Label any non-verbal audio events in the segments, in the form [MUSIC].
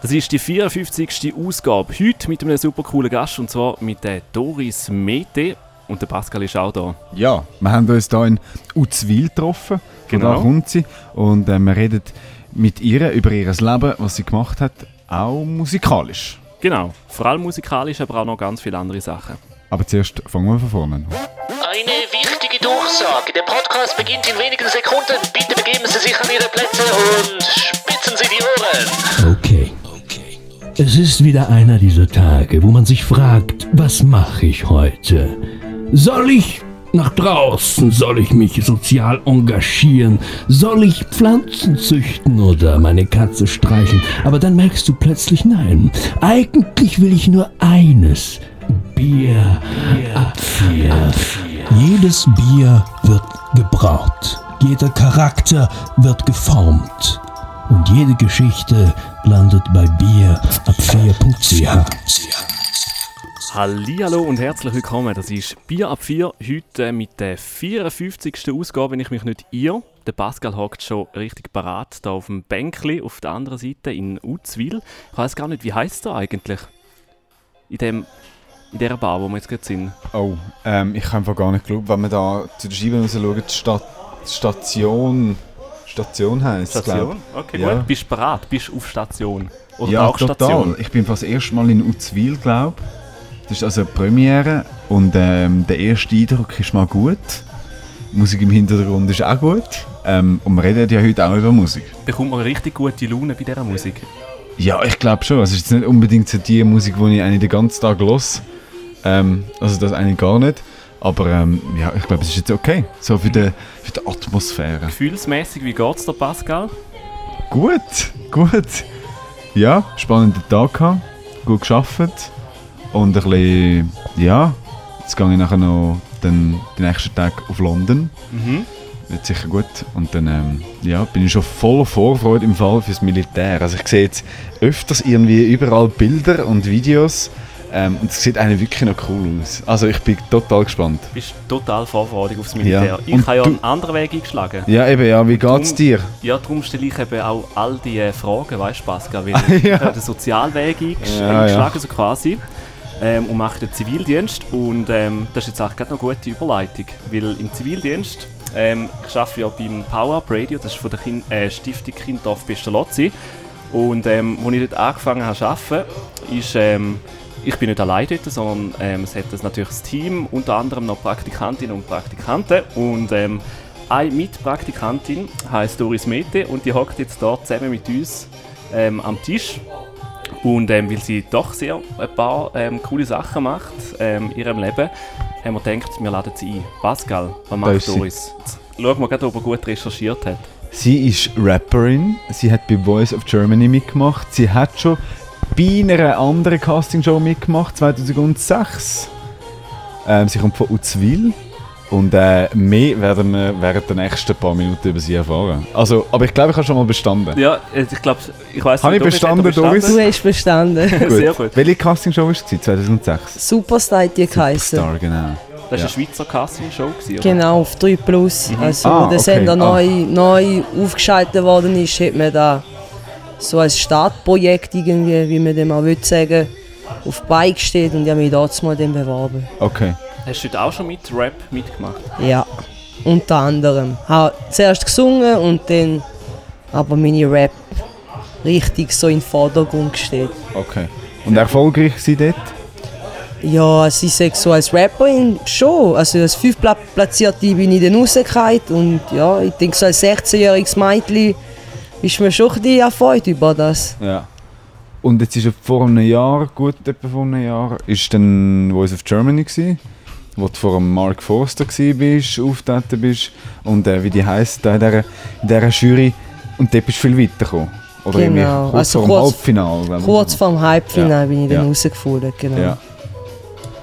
Das ist die 54. Ausgabe. Heute mit einem super coolen Gast und zwar mit der Doris Mete. Und der Pascal ist auch da. Ja, wir haben uns hier in Uzwil getroffen. Genau. Da kommt sie. Und äh, wir reden mit ihr über ihr Leben, was sie gemacht hat, auch musikalisch. Genau. Vor allem musikalisch, aber auch noch ganz viele andere Sachen. Aber zuerst fangen wir von vorne an. Eine wichtige Durchsage. Der Podcast beginnt in wenigen Sekunden. Bitte begeben Sie sich an Ihre Plätze und spitzen Sie die Ohren. Okay. Es ist wieder einer dieser Tage, wo man sich fragt, was mache ich heute? Soll ich nach draußen? Soll ich mich sozial engagieren? Soll ich Pflanzen züchten oder meine Katze streicheln? Aber dann merkst du plötzlich, nein, eigentlich will ich nur eines. Bier ab vier. Jedes Bier wird gebraut. Jeder Charakter wird geformt. Und jede Geschichte landet bei Bier ab 4.ch. Hallo und herzlich willkommen. Das ist Bier ab 4, heute mit der 54. Ausgabe, wenn ich mich nicht irre. Der Pascal hockt schon richtig parat da auf dem Bänkli auf der anderen Seite in Uzwil. Ich weiß gar nicht, wie heißt er eigentlich? In dem in dieser Bar, wo wir jetzt gerade sind. Oh, ähm, ich kann einfach gar nicht glauben, wenn wir da zu der Scheibe raus schauen, die Sta Station. Station heisst es, Station? Okay, Ja. gut. Bist du bereit? Bist du auf Station? Oder Ja, auch total. Station? Ich bin fast das erste Mal in Uzwil, glaube Das ist also eine Premiere und ähm, der erste Eindruck ist mal gut. Musik im Hintergrund ist auch gut. Ähm, und wir reden ja heute auch über Musik. Bekommt man richtig gute Laune bei dieser Musik? Ja, ich glaube schon. Also, es ist jetzt nicht unbedingt so die Musik, die ich eigentlich den ganzen Tag los. Ähm, also das eigentlich gar nicht. Aber ähm, ja, ich glaube, es ist jetzt okay. So für die, für die Atmosphäre. Gefühlsmäßig, wie geht's dir, Pascal? Gut, gut. Ja, spannender Tag gehabt, gut geschafft und ein bisschen, ja, jetzt gehe ich nachher noch den, den nächsten Tag auf London. Mhm. Wird sicher gut. Und dann ähm, ja, bin ich schon voller Vorfreude im Fall fürs Militär. Also ich sehe jetzt öfters irgendwie überall Bilder und Videos ähm, und es sieht eigentlich wirklich noch cool aus. Also ich bin total gespannt. bist total vorfreudig aufs Militär. Ja. Ich habe ja du- einen anderen Weg eingeschlagen. Ja eben, ja, wie geht's Drum- dir? Ja, darum stelle ich eben auch all die äh, Fragen, weißt du, Pascal, weil [LAUGHS] ich Ja. habe den Sozialweg eingesch Ja, eingeschlagen, so quasi, ähm, und mache den Zivildienst. Und ähm, das ist jetzt auch gerade noch eine gute Überleitung, weil im Zivildienst, ähm, ich arbeite ja beim Power Up Radio, das ist von der kin äh, Stiftung Kindorf Pestalozzi. Und ähm, als ich dort angefangen habe zu arbeiten, ist, ähm, ich bin nicht allein dort, sondern ähm, es hat das natürlich das Team, unter anderem noch Praktikantinnen und Praktikanten. Und ähm, eine Mitpraktikantin heißt Doris Mete und die hockt jetzt dort zusammen mit uns ähm, am Tisch. Und ähm, weil sie doch sehr ein paar ähm, coole Sachen macht ähm, in ihrem Leben, haben wir gedacht, wir laden sie ein. Pascal, was macht. Doris? Jetzt schauen wir gerade, ob er gut recherchiert hat. Sie ist Rapperin, sie hat bei Voice of Germany mitgemacht, sie hat schon bei einer anderen Castingshow mitgemacht, 2006. Ähm, sie kommt von Uzwil und äh, mehr werden wir während der nächsten paar Minuten über sie erfahren. Also, aber ich glaube, ich habe schon mal bestanden. Ja, äh, ich glaube, ich weiß Habe ich bestanden, Doris? Du hast bestanden. [LAUGHS] Sehr gut. Welche Castingshow war es? 2006? Superstar die geheißen. Star, genau. Das war Ja. eine Schweizer Casting-Show, gewesen? Genau, auf 3 Plus. Also, Ah, wo der okay. Sender Ah. neu, neu aufgeschaltet worden ist, hat man da so ein Startprojekt irgendwie, wie man dem auch will sagen, auf die Beine gestellt und ich habe mich dort mal dann beworben. Okay. Hast du heute auch schon mit Rap mitgemacht? Ja, unter anderem. Habe zuerst gesungen und dann aber meine Rap richtig so in den Vordergrund gestellt. okay. Und erfolgreich sie dort? Ja, sie sagt so als Rapperin schon. Also als fünftplatzierte bin ich dann rausgefallen und ja, ich denke so als 16-jähriges Mädchen ist mir schon ein bisschen erfreut über das. Ja. Und jetzt ist vor einem Jahr, gut etwa vor einem Jahr, ist dann Voice of Germany gewesen, wo du vor dem Mark Forster gsi bist, auftreten bist und äh, wie die heisst, da in dieser, in dieser Jury und dort bist du viel weitergekommen. Oder Genau, kurz also vor dem kurz- Halbfinale. Kurz vor dem Halbfinale Ja, bin ich dann ja. rausgefallen, genau. Ja.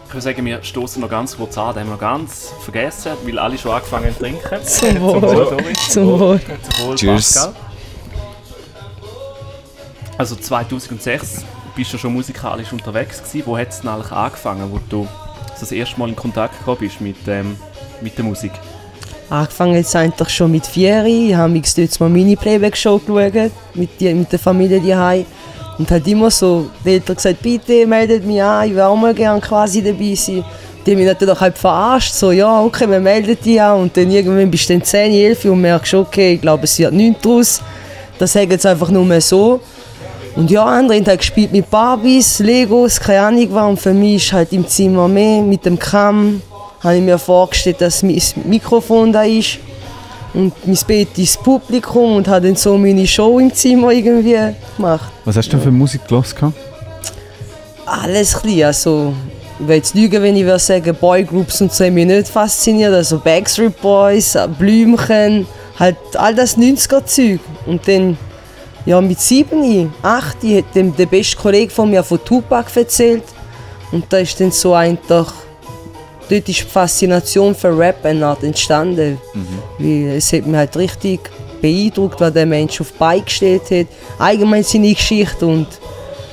Ich würde sagen, wir stoßen noch ganz kurz an. Den haben wir noch ganz vergessen, weil alle schon angefangen haben zu trinken. Zum Wohl. Doris. Zum Wohl. Zum Wohl, Cheers. Pascal. Also 2006 bist du schon musikalisch unterwegs gewesen. Wo hat es denn eigentlich angefangen, wo du das erste Mal in Kontakt gekommen bist mit, ähm, mit der Musik? Angefangen jetzt eigentlich schon mit vier. Ich habe mich dort mal meine Playback-Show geschaut, mit, die, mit der Familie daheim. Und hat immer so die Eltern gesagt, bitte meldet mich an, ich will auch mal gerne quasi dabei sein. Die haben mich natürlich halt verarscht, so ja, okay, wir melden dich an. Und dann irgendwann bist du dann 10, 11 und merkst, okay, ich glaube, es wird nichts daraus. Das sagen jetzt einfach nur so. Und ja, andere haben halt gespielt mit Barbies, Legos, keine Ahnung was. Und für mich ist halt im Zimmer mehr mit dem Cam. Habe ich mir vorgestellt, dass mein Mikrofon da ist. Und mein Bett ist das Publikum und habe dann so meine Show im Zimmer irgendwie gemacht. Was hast du denn für Musik gehört? Alles ein also ich will jetzt lügen, wenn ich würde sagen, Boygroups und so haben mich nicht fasziniert. Also Backstreet Boys, Blümchen, halt all das 90er-Zeug. Und dann, ja, mit 7, 8 hat dem der beste Kollege von mir von Tupac erzählt. Und da ist dann so einfach, dort ist die Faszination für Rap entstanden. Weil es hat mich halt richtig beeindruckt, was der Mensch auf Beine gestellt hat. Allgemein seine Geschichte und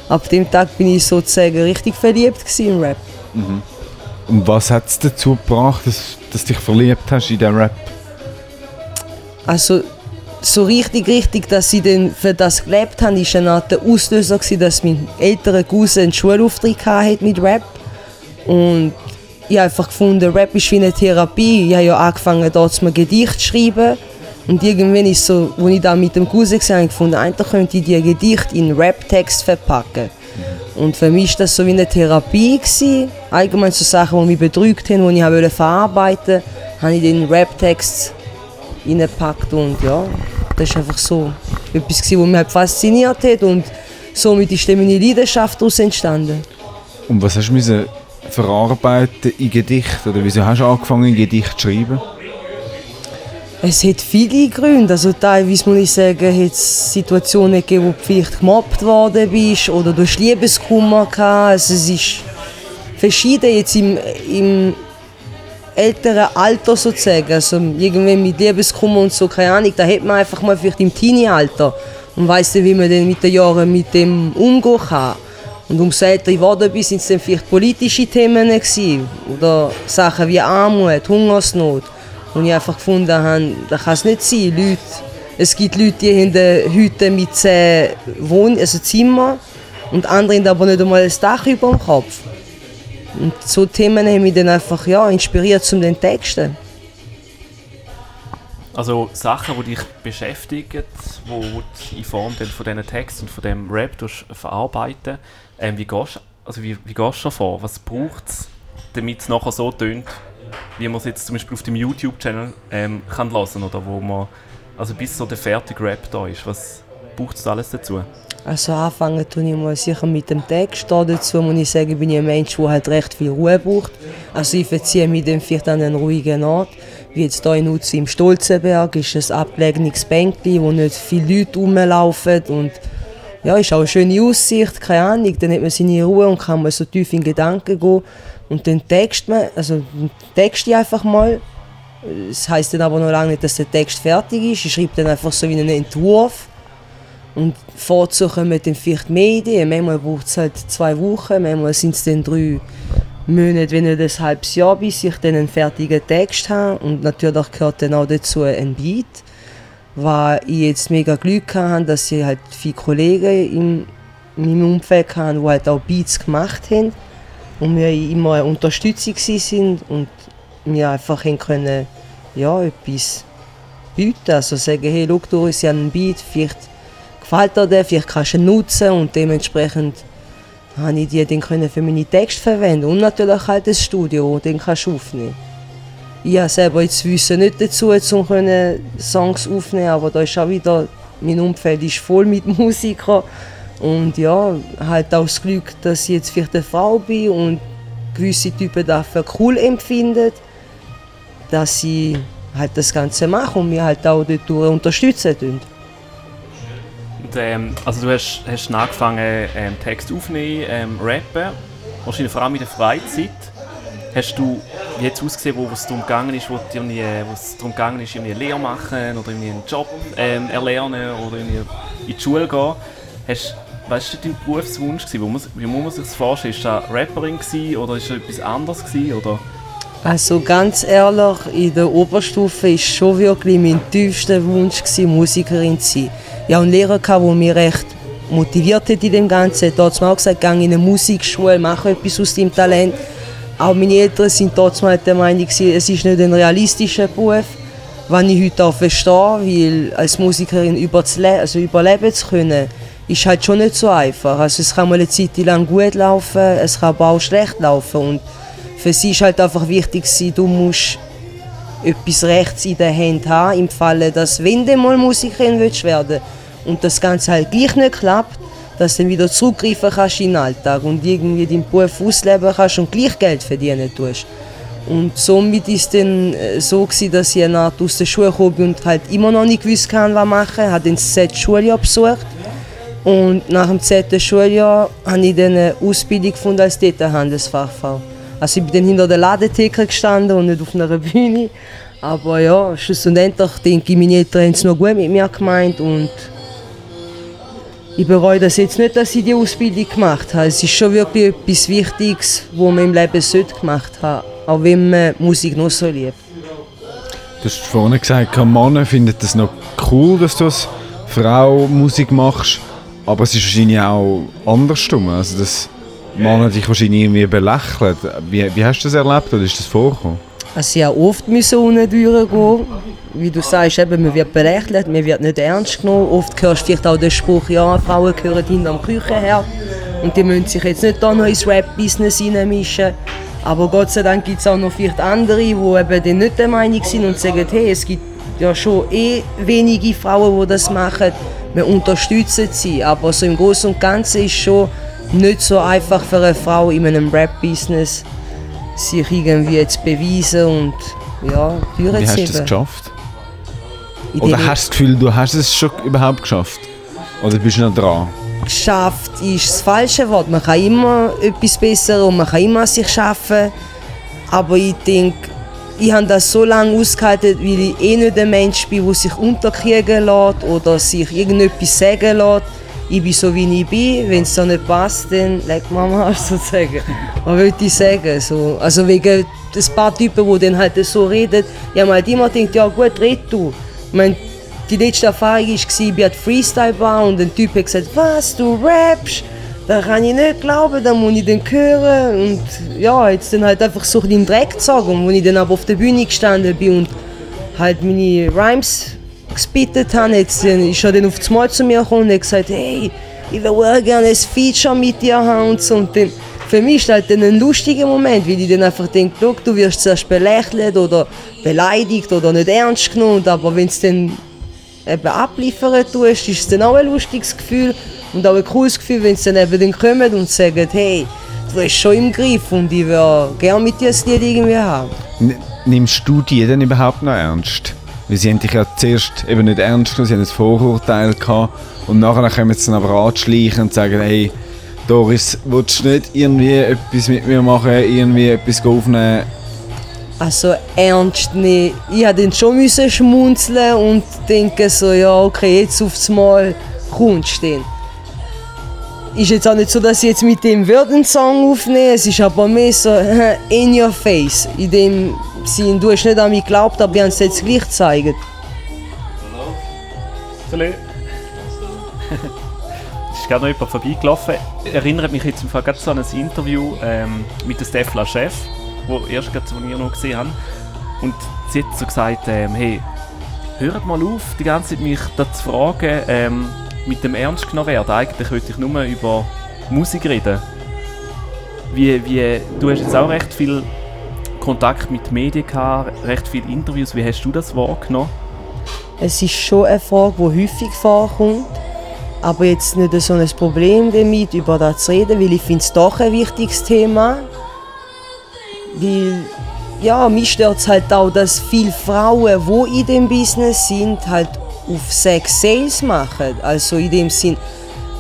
ab dem Tag bin ich sozusagen richtig verliebt im Rap. Und was hat es dazu gebracht, dass, dass du dich verliebt hast in den Rap? Also so richtig, richtig, dass ich dann für das gelebt habe, war eine Art Auslöser, gewesen, dass mein älterer Cousin einen Schulauftritt hatte mit Rap. Und ich habe einfach gefunden, Rap ist wie eine Therapie. Ich habe ja angefangen, dort mal Gedicht zu schreiben. Und irgendwann ist so, als ich da mit dem Cousin war, habe ich gefunden, eigentlich könnte ich die Gedicht in Rap-Text verpacken. Und für mich war das so wie eine Therapie. Gewesen. Allgemein so Sachen, die mich bedrückt haben, die ich verarbeiten wollte, habe ich den Rap-Text reingepackt und ja, das ist einfach so etwas, gewesen, was mich halt fasziniert hat und somit ist dann meine Leidenschaft daraus entstanden. Und was hast du müssen verarbeiten in Gedicht? Oder wieso hast du angefangen, in Gedicht zu schreiben? Es hat viele Gründe. Also teilweise muss ich sagen, hat es Situationen gegeben, wo du vielleicht gemobbt worden bist oder du hast Liebeskummer gehabt. Also es ist verschieden jetzt im, im älteren Alter sozusagen. Also irgendwann mit Liebeskummer und so, keine Ahnung, da hat man einfach mal vielleicht im Teenie-Alter und weiss dann, wie man dann mit den Jahren mit dem umgehen kann. Und umso älter ich geworden bin, sind es dann vielleicht politische Themen gewesen. oder Sachen wie Armut, Hungersnot. Und ich einfach gefunden habe, das kann es nicht sein. Leute, es gibt Leute, die haben Hütte mit zehn Wohn also Zimmer und andere haben aber nicht einmal ein Dach über dem Kopf. Und so Themen haben mich dann einfach ja, inspiriert zum den Texten. Also Sachen, die dich beschäftigen, wo du in Form von diesen Texten und von dem Rap verarbeiten ähm, wie gehst also wie, wie gehst du vor? Was braucht es, damit es nachher so tönt, wie man es jetzt zum Beispiel auf dem YouTube-Channel ähm, kann hören oder wo man, also bis so der fertige Rap da ist, was braucht es alles dazu? Also anfangen tue ich mal sicher mit dem Text. Da dazu muss ich sagen, bin ich ein Mensch, der halt recht viel Ruhe braucht. Also ich verziehe mich dann vielleicht an einen ruhigen Ort. Wie jetzt hier in Uzi im Stolzenberg ist ein abgelegenes Bänkli, wo nicht viele Leute rumlaufen und ja, ist auch eine schöne Aussicht, keine Ahnung. Dann hat man seine Ruhe und kann mal so tief in Gedanken gehen. Und dann text man, also text ich einfach mal. Das heisst dann aber noch lange nicht, dass der Text fertig ist. Ich schreibe dann einfach so wie einen Entwurf. Und vorzu kommen dann vielleicht mehr Ideen. Manchmal braucht es halt zwei Wochen, manchmal sind es dann drei Monate, wenn nicht ein halbes Jahr, bis ich dann einen fertigen Text habe. Und natürlich gehört dann auch dazu ein Beat. Weil ich jetzt mega Glück hatte, dass ich halt viele Kollegen in meinem Umfeld hatte, die halt auch Beats gemacht haben. Und wir immer eine Unterstützung waren und wir einfach können, ja, etwas bieten. Also sagen, hey, schau, du hast ja einen Beat, vielleicht gefällt dir der, vielleicht kannst du ihn nutzen und dementsprechend habe ich die dann für meine Texte verwenden und natürlich halt das Studio, du den kannst aufnehmen Ich habe selber jetzt Wissen nicht dazu, um Songs aufzunehmen, aber da ist auch wieder, mein Umfeld ist voll mit [LAUGHS] Musikern und ja, halt auch das Glück, dass ich jetzt vielleicht eine Frau bin und gewisse Typen dafür cool empfinden, dass sie halt das Ganze machen und mir halt auch dort unterstützen tun. Und, ähm, also du hast, hast angefangen, ähm, Text aufzunehmen, ähm, rappen, wahrscheinlich vor allem in der Freizeit. Hast du, es ausgesehen, wo es darum gegangen ist, wo, es darum gegangen ist, eine Lehre machen oder einen Job ähm, erlernen oder in die Schule gehen? Hast, was war dein Berufswunsch? Wie muss, wie muss man sich das vorstellen? Ist das Rapperin gewesen, oder ist das etwas anderes? Gewesen, oder? Also ganz ehrlich, in der Oberstufe war schon wirklich mein tiefster Wunsch, gewesen, Musikerin zu sein. Hatte einen Lehrer, der mir recht motiviert hat in dem Ganzen. Da hat mir auch gesagt, geh in eine Musikschule, mach etwas aus deinem Talent. Auch meine Eltern sind mal der Meinung, es ist nicht ein realistischer Beruf, was ich heute auch verstehe, weil als Musikerin also überleben zu können, ist halt schon nicht so einfach. Also es kann mal eine Zeit lang gut laufen, es kann aber auch schlecht laufen und für sie ist halt einfach wichtig, du musst etwas rechts in der Hand haben, im Falle, dass wenn du mal Musikerin willst werden und das Ganze halt gleich nicht klappt, dass du dann wieder zurückgreifen kannst in den Alltag und irgendwie deinen Beruf ausleben kannst und gleich Geld verdienen tust. Und somit ist es dann äh, so gewesen, dass ich eine Art aus der Schule bin und halt immer noch nicht gewusst kann, was machen. Ich habe dann das Z Schuljahr besucht und nach dem Z Schuljahr habe ich dann eine Ausbildung gefunden als Detailhandelsfachfrau. Also ich bin dann hinter der Ladentheke gestanden und nicht auf einer Bühne. Aber ja, schlussendlich denke ich, meine Eltern haben es noch gut mit mir gemeint und ich bereue das jetzt nicht, dass ich die Ausbildung gemacht habe. Es ist schon wirklich etwas Wichtiges, was man im Leben sollte gemacht haben auch wenn man Musik noch so liebt. Du hast vorhin gesagt, Männer finden das noch cool, dass du als Frau Musik machst, aber es ist wahrscheinlich auch andersrum. Also, dass Männer dich wahrscheinlich irgendwie belächeln. Wie, wie hast du das erlebt oder ist das vorgekommen? Also oft müssen unten durchgehen. Wie du sagst, eben, man wird belächelt, man wird nicht ernst genommen. Oft hörst du vielleicht auch den Spruch, ja, Frauen gehören hinter dem Küchenherd. Und die müssen sich jetzt nicht da noch ins Rap-Business reinmischen. Aber Gott sei Dank gibt es auch noch vielleicht andere, die eben nicht der Meinung sind und sagen, hey, es gibt ja schon eh wenige Frauen, die das machen. Wir unterstützen sie. Aber so im Großen und Ganzen ist schon nicht so einfach für eine Frau in einem Rap-Business sich irgendwie zu beweisen und ja, Türen Wie hast du das geschafft? Oder hast du das Gefühl, du hast es schon überhaupt geschafft? Oder bist du noch dran? Geschafft ist das falsche Wort. Man kann immer etwas besser und man kann immer an sich schaffen. Aber ich denke, ich habe das so lange ausgehalten, weil ich eh nicht ein Mensch bin, der sich unterkriegen lässt oder sich irgendetwas sagen lässt. Ich bin so, wie ich bin. Wenn es so nicht passt, dann leg Mama [LAUGHS] sozusagen. Was will ich sagen? So, also wegen ein paar Typen, die dann halt so reden. Ich habe halt immer gedacht, ja gut, red du. Ich meine, die letzte Erfahrung war, ich bin Freestyle Bar und ein Typ hat gesagt, was, du rappst? Da kann ich nicht glauben, da muss ich dann hören. Und ja, jetzt dann halt einfach so in den Dreck gezogen. Und als ich dann aber auf der Bühne gestanden bin und halt meine Rhymes gespittet habe, jetzt ist er dann auf das Mal zu mir gekommen und hat gesagt, hey, ich würde gerne ein Feature mit dir haben und so. Und dann, für mich ist das halt dann ein lustiger Moment, weil ich dann einfach denke, du wirst zuerst belächelt oder beleidigt oder nicht ernst genommen, aber wenn es dann eben abliefern tust, ist es dann auch ein lustiges Gefühl und auch ein cooles Gefühl, wenn sie dann eben dann kommen und sagen, hey, du bist schon im Griff und ich würde gerne mit dir das Lied irgendwie haben. Nimmst du die denn überhaupt noch ernst? Weil sie haben dich ja zuerst eben nicht ernst genommen, sie haben ein Vorurteil gehabt und nachher kommen sie dann aber anschleichen und sagen, hey, Doris, willst du nicht irgendwie etwas mit mir machen, irgendwie etwas aufnehmen? Also ernst nicht. Ich musste dann schon müssen schmunzeln und denken so, ja okay, jetzt aufs Mal kommst du Ist jetzt auch nicht so, dass ich jetzt mit dem einen Song aufnehme, es ist aber mehr so [LAUGHS] in your face. In dem Sinn, du hast nicht an mich geglaubt, aber ich habe es jetzt gleich gezeigt. Hallo. Salut. es ist gerade noch jemand vorbeigelaufen. Erinnert mich jetzt im Fall gerade so an ein Interview ähm, mit dem Stefla Chef wo erst gerade, ich noch gesehen habe. Und sie hat so gesagt, ähm, hey, hört mal auf, die ganze Zeit mich da zu fragen, ähm, mit dem Ernst genommen werden. Eigentlich wollte ich nur über Musik reden. Wie, wie, du hast jetzt auch recht viel Kontakt mit Medien gehabt, recht viele Interviews. Wie hast du das wahrgenommen? Es ist schon eine Frage, die häufig vorkommt. Aber jetzt nicht so ein Problem damit, über das zu reden, weil ich finde es doch ein wichtiges Thema. Weil, ja, mich stört es halt auch, dass viele Frauen, die in dem Business sind, halt auf Sex Sales machen. Also in dem Sinn,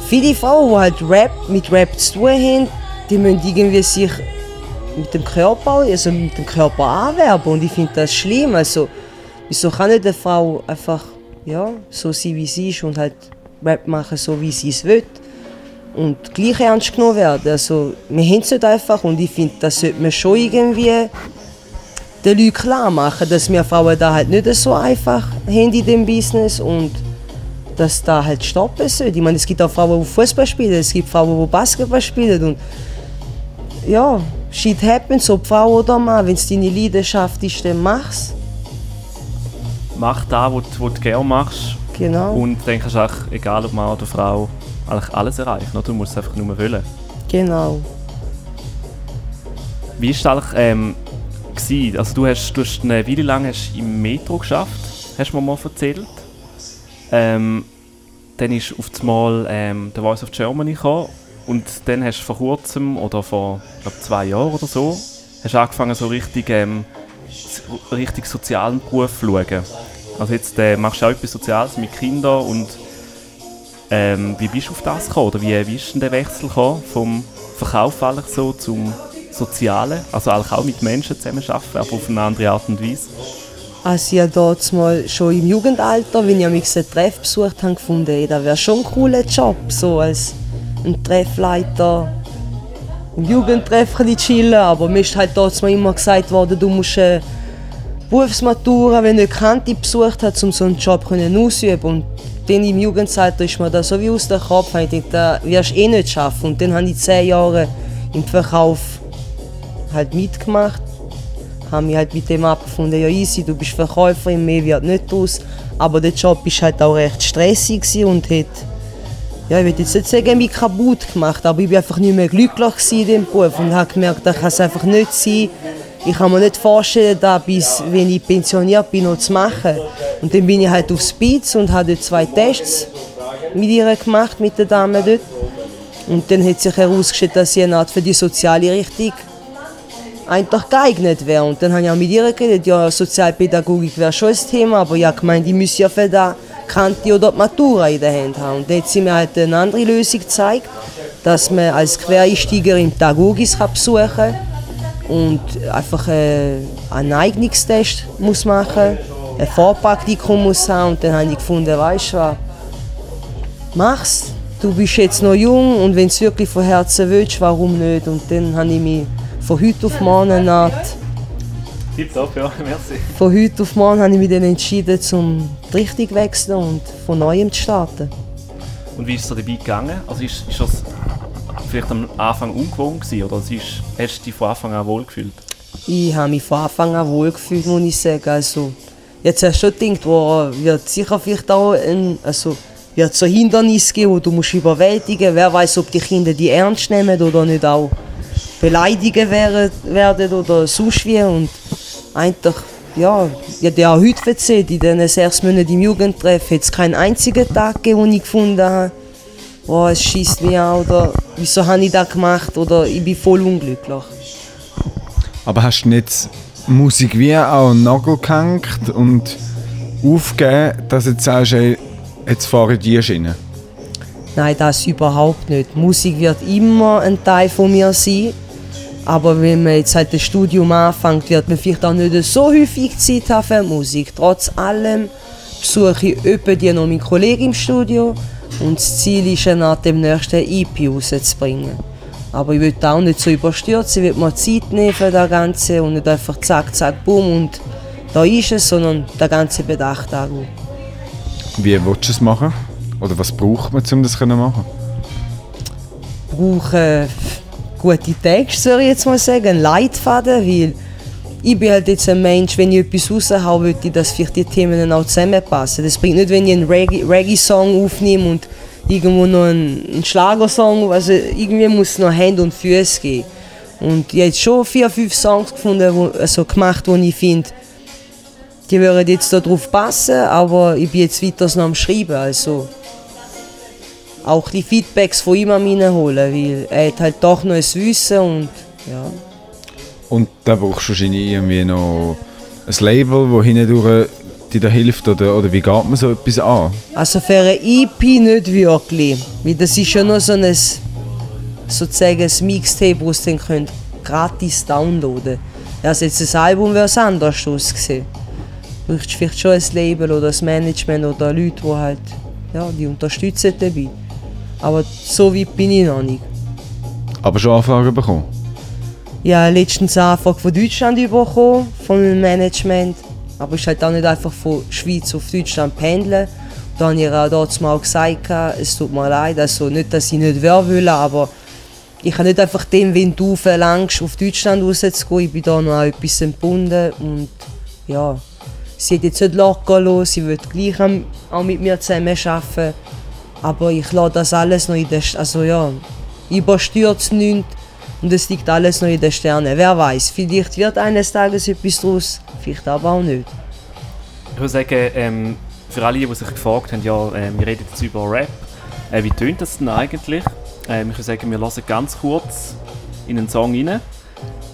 viele Frauen, die halt Rap, mit Rap zu tun haben, die müssen irgendwie sich mit dem Körper, also mit dem Körper anwerben und ich finde das schlimm. Also, wieso kann nicht eine Frau einfach ja, so sein, wie sie ist und halt Rap machen, so wie sie es will? und gleich ernst genommen werden. Also, wir haben es nicht einfach und ich finde, das sollte man schon irgendwie den Leuten klar machen, dass wir Frauen da halt nicht so einfach haben in dem Business und dass da halt stoppen sollte. Ich meine, es gibt auch Frauen, die Fußball spielen, es gibt Frauen, die Basketball spielen und ja, shit happens, ob Frau oder Mann, wenn es deine Leidenschaft ist, dann mach's. Mach das, was du, was du gerne machst Genau, und dann kannst du auch, egal ob Mann oder Frau, eigentlich alles erreichen. Oder? Du musst es einfach nur wollen. genau. Wie war es eigentlich ähm, gewesen? Also du hast, du hast eine Weile lang hast im Metro geschafft, hast du mir mal erzählt. Ähm, dann ist auf einmal ähm, der Voice of Germany gekommen und dann hast du vor kurzem oder vor glaub, zwei Jahren oder so hast angefangen so richtig, ähm, richtig sozialen Beruf zu schauen. Also jetzt äh, machst du auch etwas Soziales mit Kindern und ähm, wie bist du auf das gekommen? Oder wie, wie ist denn der Wechsel vom Verkauf eigentlich so zum Sozialen? Also auch mit Menschen zusammenarbeiten, aber auf eine andere Art und Weise. Also ich habe dort mal schon im Jugendalter, wenn ich mich Treff besucht habe, gefunden, ey, das wäre schon ein cooler Job, so als ein Treffleiter im Jugendtreff ein chillen, aber mir ist halt dort immer gesagt worden, du musst eine Berufsmatura, wenn du Kante besucht hast, um so einen Job ausüben. Und dann im Jugendalter ist mir das so wie aus dem Kopf, ich dachte, wirst du eh nicht schaffen. Und dann habe ich zehn Jahre im Verkauf halt mitgemacht. Habe mich halt mit dem abgefunden, ja easy, du bist Verkäuferin, mehr wird nicht draus. Aber der Job war halt auch recht stressig und hat, ja ich will jetzt nicht sagen, mich kaputt gemacht, aber ich war einfach nicht mehr glücklich in diesem Beruf und habe gemerkt, das kann es einfach nicht sein. Ich kann mir nicht vorstellen, da bis wenn ich pensioniert bin, noch zu machen. Und dann bin ich halt aufs Spitz und habe zwei Tests mit ihr gemacht, mit der Dame dort. Und dann hat sich herausgestellt, dass sie eine Art für die soziale Richtung eigentlich geeignet wäre. Und dann habe ich auch mit ihr geredet, ja, Sozialpädagogik wäre schon ein Thema, aber ja, gemeint, ich müsse ja für da Kante oder Matura in der Hand haben. Und hat sie mir halt eine andere Lösung gezeigt, dass man als Quereinsteigerin Pädagogis kann besuchen kann und einfach äh, einen Eignungstest muss machen ein Vorpraktikum muss haben. Und dann habe ich gefunden, weißt du was, mach's. Du bist jetzt noch jung und wenn du es wirklich von Herzen willst, warum nicht? Und dann habe ich mich von heute auf morgen Art Tipptopp, ja, [LAUGHS] merci. von heute auf morgen habe ich mich dann entschieden, zum die Richtung zu wechseln und von neuem zu starten. Und wie ist es dabei gegangen? Also ist, ist das vielleicht am Anfang ungewohnt gewesen, oder es ist, hast du dich von Anfang an wohlgefühlt? Ich habe mich von Anfang an wohl gefühlt, muss ich sagen. Also, jetzt hast du schon gedacht, wo wird sicher vielleicht auch ein, also, wird so Hindernisse geben, die du musst überwältigen Wer weiß, ob die Kinder die ernst nehmen oder nicht auch beleidigen werden, werden oder sonst wie. Und eigentlich, ja, ich habe auch heute erzählt, in diesen sechs Monaten im Jugendtreff hat es keinen einzigen Tag gegeben, den ich gefunden habe, oh, es schießt mich an oder wieso habe ich das gemacht oder ich bin voll unglücklich. Aber hast du nicht Musik wie auch den Nagel gehängt und aufgegeben, dass du jetzt sagst, ey, jetzt fahre ich die Schiene? Nein, das überhaupt nicht. Musik wird immer ein Teil von mir sein. Aber wenn man jetzt halt das Studium anfängt, wird man vielleicht auch nicht so häufig Zeit haben für Musik. Trotz allem besuche ich öppe die noch meinen Kollegen im Studio und das Ziel ist, nach dem nächsten EP rauszubringen. Aber ich will auch nicht so überstürzen, ich will mir Zeit nehmen für das Ganze und nicht einfach zack, zack, boom und da ist es, sondern der ganze Bedacht angehen. Wie willst du es machen? Oder was braucht man, um das zu machen? brauche gute Texte, würde ich jetzt mal sagen, einen Leitfaden, weil ich bin halt jetzt ein Mensch, wenn ich etwas raushaue, will ich, dass vielleicht die Themen dann auch zusammenpassen. Das bringt nicht, wenn ich einen Reggae- Reggae-Song aufnehme und irgendwo noch einen, einen Schlagersong, also irgendwie muss es noch Hand und Füße geben. Und ich habe jetzt schon vier, fünf Songs gefunden, wo, also gemacht, die ich finde, die würden jetzt darauf passen, aber ich bin jetzt weiter noch am Schreiben, also auch die Feedbacks von ihm an mich holen, weil er hat halt doch noch ein Wissen und ja. Und da brauchst du wahrscheinlich irgendwie noch ein Label, das hindurch dir da hilft, oder, oder wie geht man so etwas an? Also für eine EP nicht wirklich, weil das ist ja nur so ein sozusagen ein Mixtape, das ihr dann könnt gratis downloaden Also jetzt ein Album wäre es anders ausgesehen. Du brauchst vielleicht schon ein Label oder ein Management oder Leute, die halt, ja, die unterstützen dabei. Aber so weit bin ich noch nicht. Aber schon Anfragen bekommen? Ich habe letztens eine Anfrage von Deutschland bekommen, von meinem Management. Aber ist halt auch nicht einfach von Schweiz auf Deutschland pendeln. Da habe ich ihr auch dort mal gesagt, es tut mir leid, also nicht, dass ich nicht will, aber ich kann nicht einfach dem, wenn du verlangst, auf Deutschland rauszugehen. Ich bin da noch etwas entbunden und ja, sie hat jetzt nicht locker los, sie wird gleich auch mit mir zusammen arbeiten. Aber ich lasse das alles noch in den, St- also ja, überstürzt nichts und es liegt alles noch in den Sternen. Wer weiß, vielleicht wird eines Tages etwas daraus, vielleicht aber auch nicht. Ich würde sagen, ähm, für alle, die sich gefragt haben, ja, ähm, wir reden jetzt über Rap. Äh, wie tönt das denn eigentlich? Ähm, ich würde sagen, wir hören ganz kurz in einen Song rein,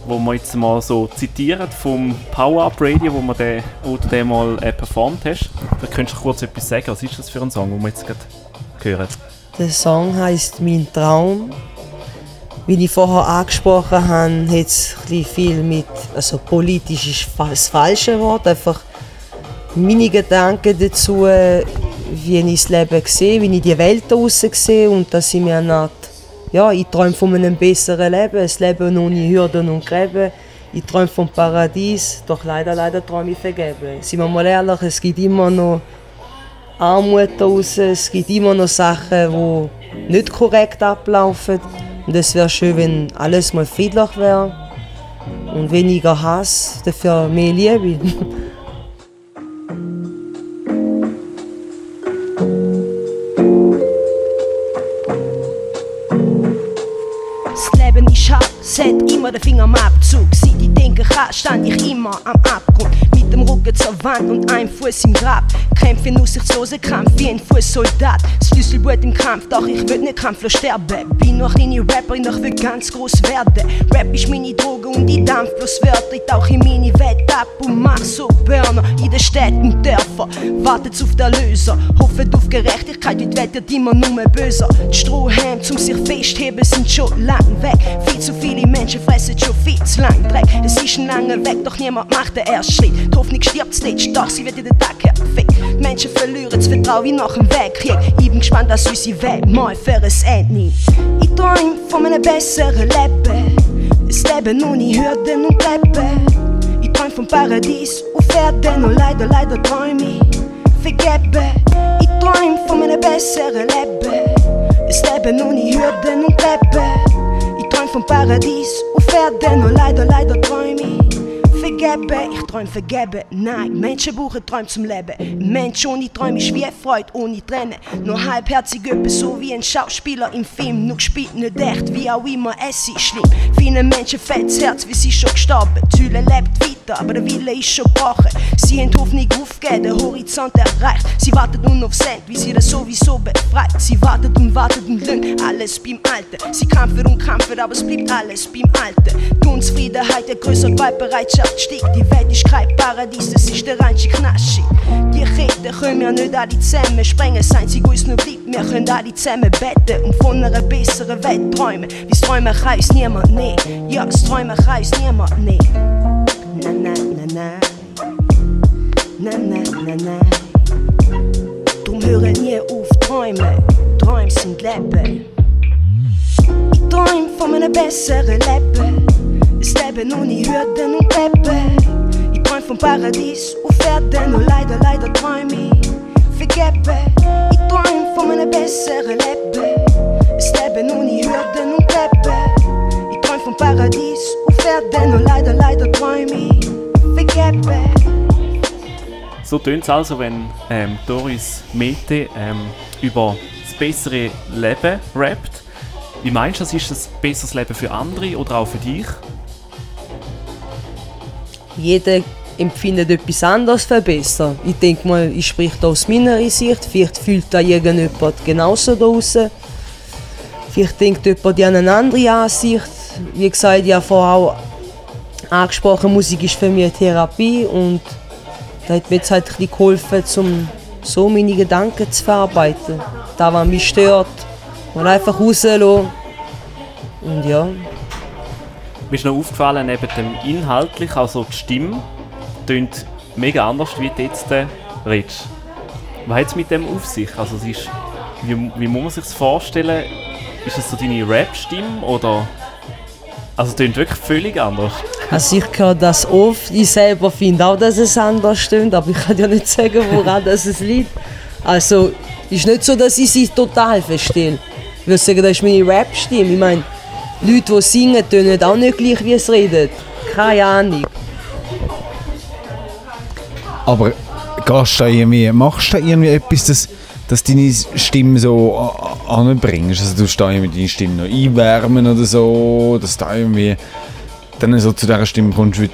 wo wir jetzt mal so zitieren vom Power Up Radio, wo, wir den, wo du den mal äh, performt hast. Da könntest du kurz etwas sagen. Was ist das für ein Song, den wir jetzt gerade hören? Der Song heißt Mein Traum. Wie ich vorher angesprochen habe, hat es viel mit, also politisch ist das falsche Wort, einfach meine Gedanken dazu, wie ich das Leben sehe, wie ich die Welt da draussen sehe und dass ich mir eine ja, ich träume von einem besseren Leben, ein Leben ohne Hürden und Gräben. Ich träume vom Paradies, doch leider, leider träume ich vergeben. Seien wir mal ehrlich, es gibt immer noch Armut da draussen. Es gibt immer noch Sachen, die nicht korrekt ablaufen. Und es wäre schön, wenn alles mal friedlich wäre. Und weniger Hass, dafür mehr Liebe. Hart, es hat immer den Finger am Abzug. Seit ich denken kann, stand ich immer am Abgrund. Dem Rücken zur Wand und einem Fuß im Grab. Kämpfe in aussichtslosen Kampf wie ein Fußsoldat. Das Schlüsselblut im Kampf, doch ich will nicht kampflos sterben. Bin noch kleine Rapperin, doch will ganz groß werden. Rap ist meine Droge und ich dampf bloß Wörter. Ich tauch in meine Welt ab und mach so Burner in den Städten und Dörfern. Wartet auf den Löser, hofft auf Gerechtigkeit, die Welt wird immer nur mehr böser. Die Strohhalme zum sich festheben sind schon lang weg. Viel zu viele Menschen fressen schon viel zu lang Dreck. Es ist ein langer Weg, doch niemand macht den ersten Schritt. Die Hoffnung stirbt zuletzt, doch sie wird in den Tag. Die Menschen verlieren das Vertrauen nach dem Weltkrieg. Ich bin gespannt, dass unsere Welt mal für ein Ende. Ich träum von einem besseren Leben. Ein Leben ohne Hürden und Treppen. Ich träum vom Paradies auf Erden und leider, leider träum ich vergeben. Ich träum von einem besseren Leben. Ein Leben ohne Hürden und Treppen. Ich träum vom Paradies auf Erden und leider, leider träum ich vergeben. Ich träum vergeben. Nein, Menschen brauchen Träume zum Leben. Mensch ohne Träume ist wie Freude ohne Tränen. Nur halbherzig etwas so wie ein Schauspieler im Film. Nur gespielt nicht echt, wie auch immer es ist schlimm. Vielen Menschen fällt das Herz, wie sie schon gestorben. Die Hülle lebt weiter, aber der Wille ist schon gebrochen. Sie haben die Hoffnung aufgegeben, der Horizont erreicht. Sie wartet nur auf Cent, wie sie das sowieso befreit. Sie wartet und wartet und lernt alles beim Alten. Sie kämpfen und kämpfen, aber es bleibt alles beim Alten. Die Unzufriedenheit, der größere Gewaltbereitschaft steigt. Die Welt ist kein Paradies, das ist der reinste Knaschi. Die Kette können wir nicht alle zusammen sprengen. Das Einzige, was noch bleibt, wir können alle zusammen beten und von einer besseren Welt träumen. Wie das Träumen kann niemand nehmen. Ja, das Träumen kann uns niemand nehmen. Na, na, na, na. Na, na, na, na. Drum höre nie auf träumen. Träume sind Leben. Ich träum von einem besseren Leben. Leben ohne Hürden und Treppen. Ich träum vom Paradies auf Erden und leider, leider träum ich vergeben. Ich träum von einem besseren Leben. Leben ohne Hürden und Treppen. Ich träum vom Paradies auf Erden und leider, leider träum ich vergeben. So tönt es also, wenn ähm, Doris Mete ähm, über das bessere Leben rappt. Wie meinst du, das ist ein besseres Leben für andere oder auch für dich? Jeder empfindet etwas anderes für besser. Ich denke mal, ich spreche da aus meiner Sicht. Vielleicht fühlt da irgendjemand genauso draußen. Vielleicht denkt jemand an eine andere Ansicht. Wie gesagt, habe vorher auch angesprochen, Musik ist für mich eine Therapie und da hat mir jetzt halt ein bisschen geholfen, um so meine Gedanken zu verarbeiten. Das, was mich stört, mal einfach rauslassen. Und ja, Mir ist noch aufgefallen, neben dem Inhaltlich, also die Stimme, tönt mega anders, wie du jetzt äh, redest. Was hat es mit dem auf sich? Also es ist, wie, wie muss man sich das vorstellen? Ist es so deine Rap-Stimme oder... Also tönt wirklich völlig anders. Also ich höre das oft. Ich selber finde auch, dass es anders stimmt, aber ich kann ja nicht sagen, woran das es liegt. Also, ist nicht so, dass ich sie total verstehe. Ich würde sagen, das ist meine Rap-Stimme. Ich meine, Leute, die singen, tönen auch nicht gleich, wie es redet. Keine Ahnung. Aber gehst du irgendwie, machst du da irgendwie etwas, dass, dass deine Stimme so a- anbringst? Also du da irgendwie deine Stimme noch einwärmen oder so, dass du irgendwie dann so zu dieser Stimme kommst, wie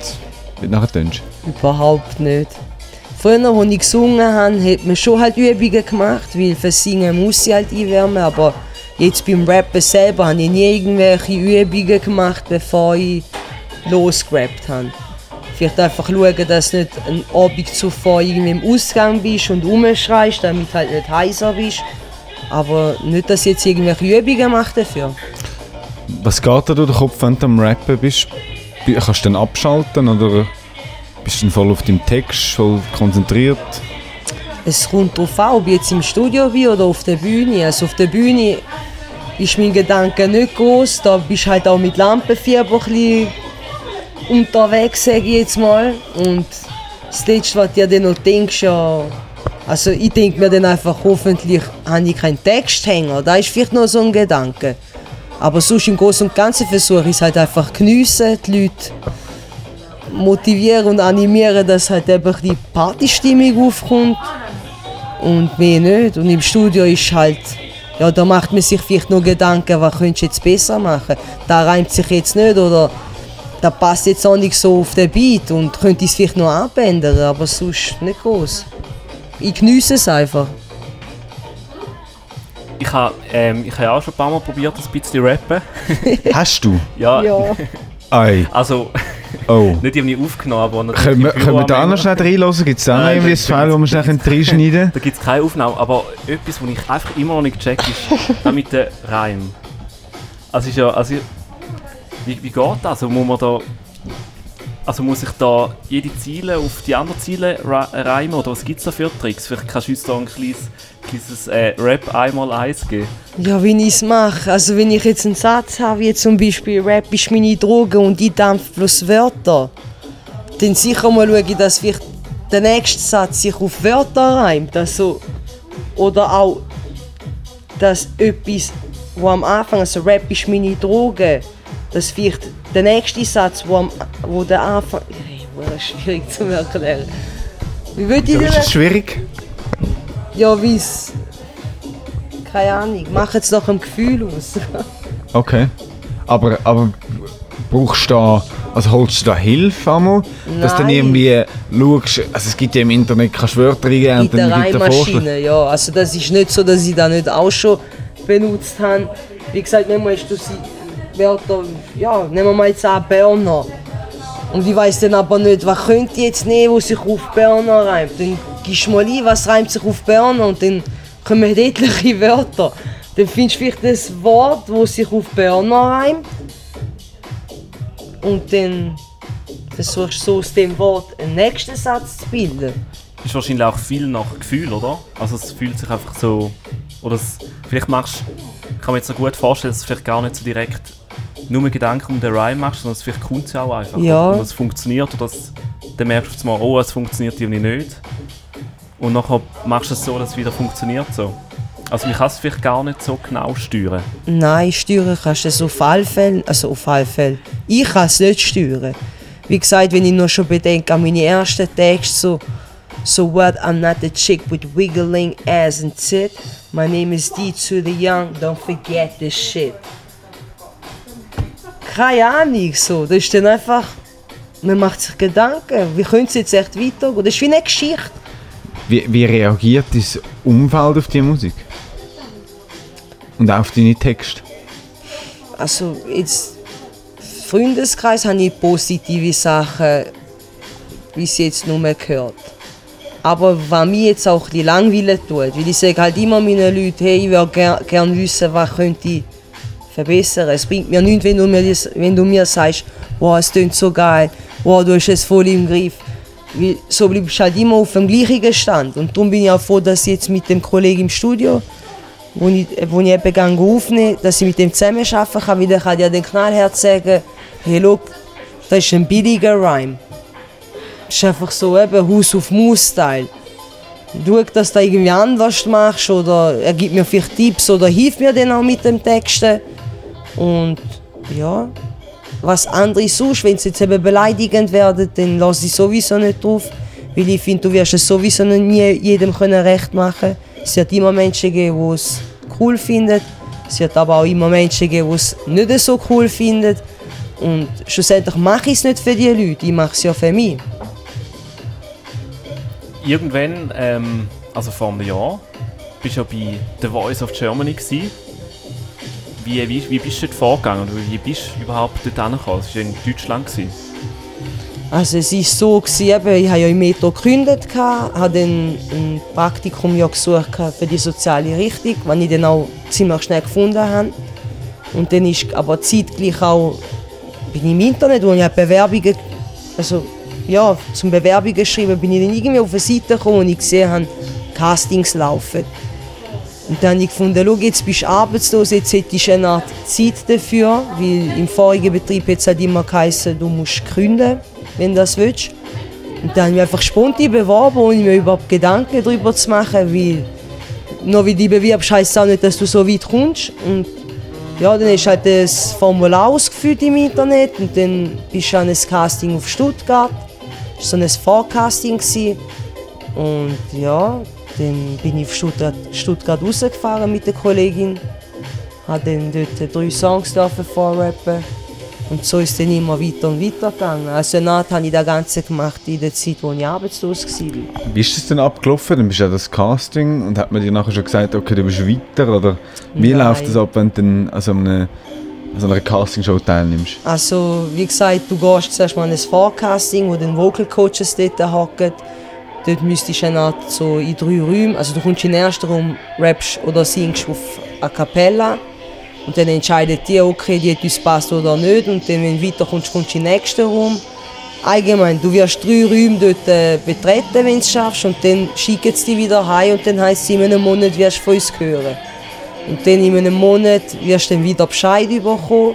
du nachher tönst? Überhaupt nicht. Früher, als ich gesungen habe, hat man schon halt Übungen gemacht, weil für Singen muss ich halt einwärmen, aber jetzt beim Rappen selber habe ich nie irgendwelche Übungen gemacht, bevor ich losgerappt habe. Vielleicht einfach schauen, dass du nicht einen Abend zuvor irgendwie im Ausgang bist und rumschreist, damit halt nicht heiser bist. Aber nicht, dass ich jetzt irgendwelche Übungen mache dafür. Was geht da durch den Kopf, wenn du am Rappen bist? Bi- Kannst du dann abschalten oder bist du voll auf deinem Text, voll konzentriert? Es kommt darauf an, ob ich jetzt im Studio bin oder auf der Bühne. Also auf der Bühne ist mein Gedanke nicht groß. Da bist du halt auch mit Lampenfieber ein unterwegs, sage ich jetzt mal. Und das Letzte, was du dir noch denkst, ja... Also ich denke mir dann einfach, hoffentlich habe ich keinen Texthänger. Da ist vielleicht noch so ein Gedanke. Aber sonst im Großen und Ganzen versuche ich es halt einfach geniessen, die Leute motivieren und animieren, dass halt eben die Partystimmung aufkommt und mehr nicht. Und im Studio ist halt, ja, da macht man sich vielleicht noch Gedanken, was könntest du jetzt besser machen. Da reimt sich jetzt nicht oder da passt jetzt auch nicht so auf den Beat und könnte es vielleicht noch abändern, aber sonst nicht groß. Ich geniesse es einfach. Ich habe ähm, ich habe auch schon ein paar Mal probiert, ein bisschen rappen. Hast du? Ja, Ja. [LAUGHS] Ei, also oh. [LAUGHS] nicht irgendwie aufgenommen, aber Können wir, können wir da noch schnell reinlassen? Gibt es da noch irgendwie ein File, wo wir schnell [LAUGHS] reinschneiden können? Da gibt es keine Aufnahme, aber etwas, was ich einfach immer noch nicht check, ist [LAUGHS] mit dem Reim. Also ist ja, also wie, wie geht das? Also muss man da, also muss ich da jede Ziele auf die andere Ziele reimen oder was gibt es da für Tricks? Vielleicht kannst du uns da ein kleines, kleines äh, Rap einmal eins geben. Ja, wie ich es mache. Also wenn ich jetzt einen Satz habe, wie zum Beispiel Rap ist meine Droge und ich dampf bloß Wörter, dann sicher mal schaue ich, dass vielleicht der nächste Satz sich auf Wörter reimt. Also, oder auch, dass etwas, wo am Anfang, also Rap ist meine Droge, dass vielleicht der nächste Satz, wo, am, wo der Anfang... [LAUGHS] Hey, das ist schwierig zu erklären. Wie würde ich Ja, denn... ist das schwierig? Ja, wie es... Keine Ahnung, mach jetzt nach dem Gefühl aus. [LAUGHS] Okay. Aber, aber brauchst du da, also holst du da Hilfe einmal? Dass du dann Nein. irgendwie schaust, also es gibt ja im Internet du Wörter eingeben und der dann gibt Vorschläge. Reimmaschine, ja. Also das ist nicht so, dass ich das nicht auch schon benutzt habe. Wie gesagt, manchmal du sie Wörter, ja, nehmen wir mal jetzt an Berner. Und ich weiß dann aber nicht, was könnte ich jetzt nehmen, was sich auf Berner reimt. Dann gibst mal ein, was reimt sich auf Berner und dann kommen etliche Wörter. Dann findest du vielleicht das Wort, das sich auf Berner reimt. Und dann versuchst du so aus dem Wort einen nächsten Satz zu bilden. ist wahrscheinlich auch viel nach Gefühl, oder? Also es fühlt sich einfach so, oder es, vielleicht machst, kann man jetzt noch gut vorstellen, dass du vielleicht gar nicht so direkt nur Gedanken um den Rhyme machst, sondern es vielleicht kommt es ja auch einfach. Ja. Und es funktioniert oder es, dann merkst du mal, oh, es funktioniert irgendwie nicht. Und nachher machst du es so, dass es wieder funktioniert so. Also man kann es vielleicht gar nicht so genau steuern. Nein, steuern kannst du es auf alle Fälle, also auf alle Fälle. Ich kann es nicht steuern. Wie gesagt, wenn ich noch schon bedenke an meine ersten Texte, so So what, I'm not the chick with wiggling ass and tit. My name is D to the young, don't forget this shit. Keine Ahnung, so. Das ist dann einfach, man macht sich Gedanken, wie könnte es jetzt echt weitergehen? Das ist wie eine Geschichte. Wie, wie reagiert dein Umfeld auf die Musik? Und auch auf deine Texte? Also jetzt Freundeskreis habe ich positive Sachen bis jetzt nur mehr gehört. Aber was mich jetzt auch die langweilen tut, weil ich sage halt immer meinen Leuten, hey, ich würde gerne gern wissen, was könnte ich verbessern. Es bringt mir nichts, wenn du mir, das, wenn du mir sagst, wow, es klingt so geil, wow, du hast es voll im Griff. So bleibst halt immer auf dem gleichen Stand. Und darum bin ich auch froh, dass ich jetzt mit dem Kollegen im Studio wo ich, wo ich eben gehe aufnehmen, dass ich mit dem zusammenarbeiten kann, weil kann ja den Knallherz sagen, hey, look, das ist ein billiger Rhyme. Das ist einfach so eben Haus auf Maus-Style. schau, dass du irgendwie anders machst oder er gibt mir vielleicht Tipps oder hilft mir dann auch mit dem Texten. Und ja, was andere sonst, wenn sie jetzt eben beleidigend werden, dann lasse ich sowieso nicht drauf. Weil ich finde, du wirst es sowieso nie jedem können recht machen Es wird immer Menschen geben, die es cool finden. Es wird aber auch immer Menschen geben, die es nicht so cool finden. Und schlussendlich mache ich es nicht für die Leute, ich mache es ja für mich. Irgendwann, ähm, also vor einem Jahr, bist du ja bei The Voice of Germany gewesen. Wie, wie, wie bist du dort vorgegangen und wie bist du überhaupt dort angekommen? Das war in Deutschland. Gewesen. Also es war so, gewesen, eben, ich habe ja im Metro gegründet, habe dann ein Praktikum ja gesucht für die soziale Richtung, was ich dann auch ziemlich schnell gefunden habe. Und dann ist aber zeitgleich auch bin ich im Internet, wo ich halt Bewerbungen, also ja, zum Bewerbungen geschrieben, bin ich dann irgendwie auf eine Seite gekommen und ich gesehen habe, Castings laufen. Und dann habe ich gefunden, schau, jetzt bist du arbeitslos, jetzt hättest du eine Art Zeit dafür, weil im vorigen Betrieb hat es halt immer geheißen, du musst gründen, wenn du das willst. Und dann habe ich mich einfach spontan beworben, ohne mir überhaupt Gedanken darüber zu machen, weil nur wie du bewirbst, heisst es auch nicht, dass du so weit kommst. Und ja, dann ist halt das Formular ausgefüllt im Internet und dann bist du an ein Casting auf Stuttgart. Das war so ein Vorcasting. Und ja, dann bin ich auf Stuttgart, Stuttgart rausgefahren mit der Kollegin. Habe dann dort drei Songs vorrappen und so ist es dann immer weiter und weiter gegangen. Also Art habe ich das Ganze gemacht in der Zeit, wo ich arbeitslos war. Wie ist es denn abgelaufen? Dann bist du ja das Casting und hat man dir nachher schon gesagt, okay, du bist weiter? Oder wie Nein. läuft das ab, wenn du dann an so einer, an so einer Castingshow teilnimmst? Also wie gesagt, du gehst zuerst mal in ein Vorcasting, wo dann Vocal Coaches dort hocken. Dort müsstest du eine Art so in drei Räumen, also du kommst in den ersten Raum, rappst oder singst auf A Cappella. Und dann entscheidet die, okay, die hat uns passt oder nicht. Und dann, wenn du weiterkommst, kommst du in den nächsten Raum. Allgemein, du wirst drei Räume dort äh, betreten, wenn du es schaffst. Und dann schicken sie dich wieder heim und dann heisst es, in einem Monat wirst du von uns hören. Und dann in einem Monat wirst du dann wieder Bescheid bekommen.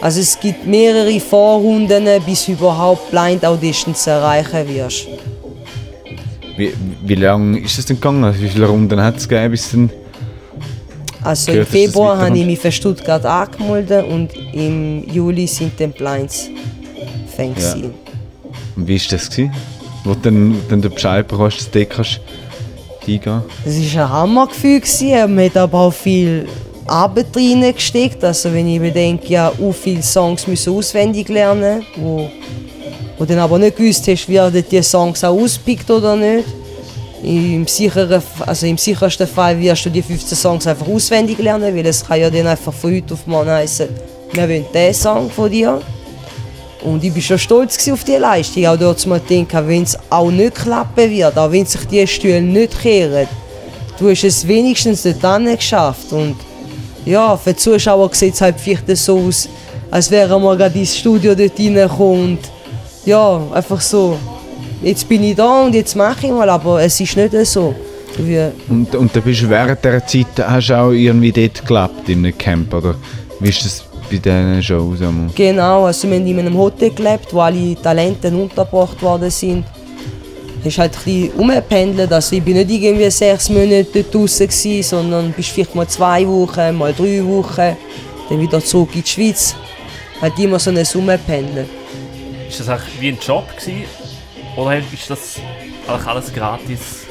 Also es gibt mehrere Vorrunden, bis du überhaupt Blind Auditions erreichen wirst. Wie, wie lange ist es denn gegangen? Also wie viele Runden hat es gegeben, bis dann... Also Gehört, im das Februar habe ich mich für Stuttgart angemeldet und im Juli sind dann Blinds Fang Ja. Und wie war das? Gewesen? Wo du dann, dann den Bescheid bekommst, dass du kannst eingehen Es war ein Hammergefühl. gewesen. Man hat aber auch viel Arbeit reingesteckt. Also wenn ich bedenke, ja, auch viele Songs müssen auswendig lernen, wo, du dann aber nicht gewusst hast, werden die Songs auch auspickt oder nicht. Im, sicheren, also Im sichersten Fall wirst du die 15 Songs einfach auswendig lernen, weil es kann ja dann einfach von heute auf morgen heißen, wir wollen diesen Song von dir. Und ich war schon stolz auf diese Leistung. Auch dort mal denken, wenn es auch nicht klappen wird, auch wenn sich die Stühle nicht kehren, du hast es wenigstens dort geschafft. Und ja, für die Zuschauer sieht es halt vielleicht so aus, als wären wir gerade ins Studio dort reingekommen. Ja, einfach so, jetzt bin ich da und jetzt mache ich mal, aber es ist nicht so. Wie, Und, und dann bist du während dieser Zeit hast du auch irgendwie dort gelebt, in einem Camp, oder? Wie ist das bei diesen Shows? einmal? Genau, also wir haben in einem Hotel gelebt, wo alle Talente untergebracht worden sind. Ist halt ein bisschen umgependelt, also ich bin nicht irgendwie sechs Monate dort draußen gewesen, sondern bist vielleicht mal zwei Wochen, mal drei Wochen, dann wieder zurück in die Schweiz. Halt immer so ein Umpendeln. Ist das eigentlich wie ein Job gewesen? Oder ist das eigentlich alles gratis?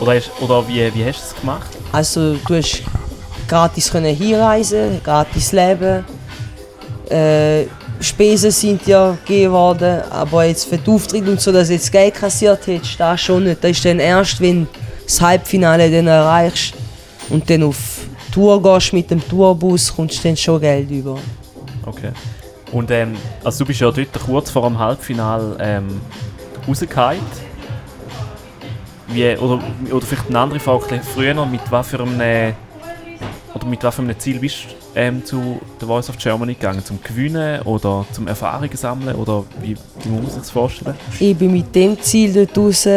Oder, hast, oder wie, wie hast du es gemacht? Also du hast gratis können hinreisen, gratis leben. Äh, Spesen sind ja gegeben worden, aber jetzt für den Auftritt und so, dass du jetzt Geld kassiert hättest, das schon nicht. Das ist dann erst, wenn du das Halbfinale dann erreichst und dann auf Tour gehst mit dem Tourbus, kommst du dann schon Geld über. Okay. Und ähm, also du bist ja dort kurz vor dem Halbfinale ähm, rausgefallen. Wie, oder, oder vielleicht eine andere Frage, früher, mit was für einem, oder mit was für einem Ziel bist du ähm, zu The Voice of Germany gegangen? Zum Gewinnen oder zum Erfahrungen sammeln? Oder wie, wie muss man sich das vorstellen? Ich bin mit dem Ziel dort raus,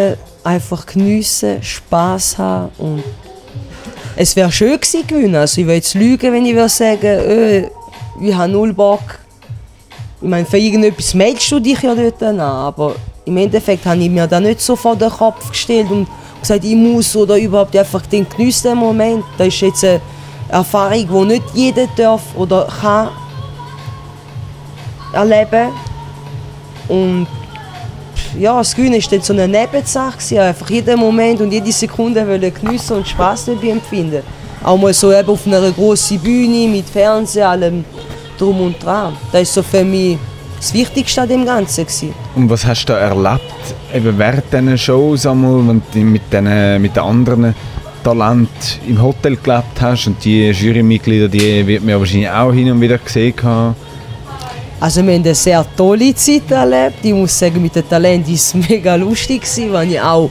einfach geniessen, Spass haben und es wäre schön gewesen gewinnen. Also ich will jetzt lügen, wenn ich würde sagen, äh, ich habe null Bock. Ich meine, für irgendetwas meldest du dich ja dort an, aber im Endeffekt habe ich mir da nicht so vor den Kopf gestellt und gesagt, ich muss oder überhaupt einfach den geniessen den Moment. Das ist jetzt eine Erfahrung, die nicht jeder darf oder kann erleben. Und ja, das Gewinnen war dann so eine Nebensache. Einfach jeden Moment und jede Sekunde wollen geniessen und Spass dabei empfinden. Auch mal so eben auf einer grossen Bühne mit Fernsehen, allem drum und dran. Das ist so für mich das Wichtigste an dem Ganzen. Gewesen. Und was hast du da erlebt, eben während diesen Shows, einmal, wenn du mit den, mit den anderen Talenten im Hotel gelebt hast und die Jurymitglieder, die wird man ja wahrscheinlich auch hin und wieder gesehen haben. Also wir haben eine sehr tolle Zeit erlebt. Ich muss sagen, mit dem Talent war es [LAUGHS] mega lustig. Was ich auch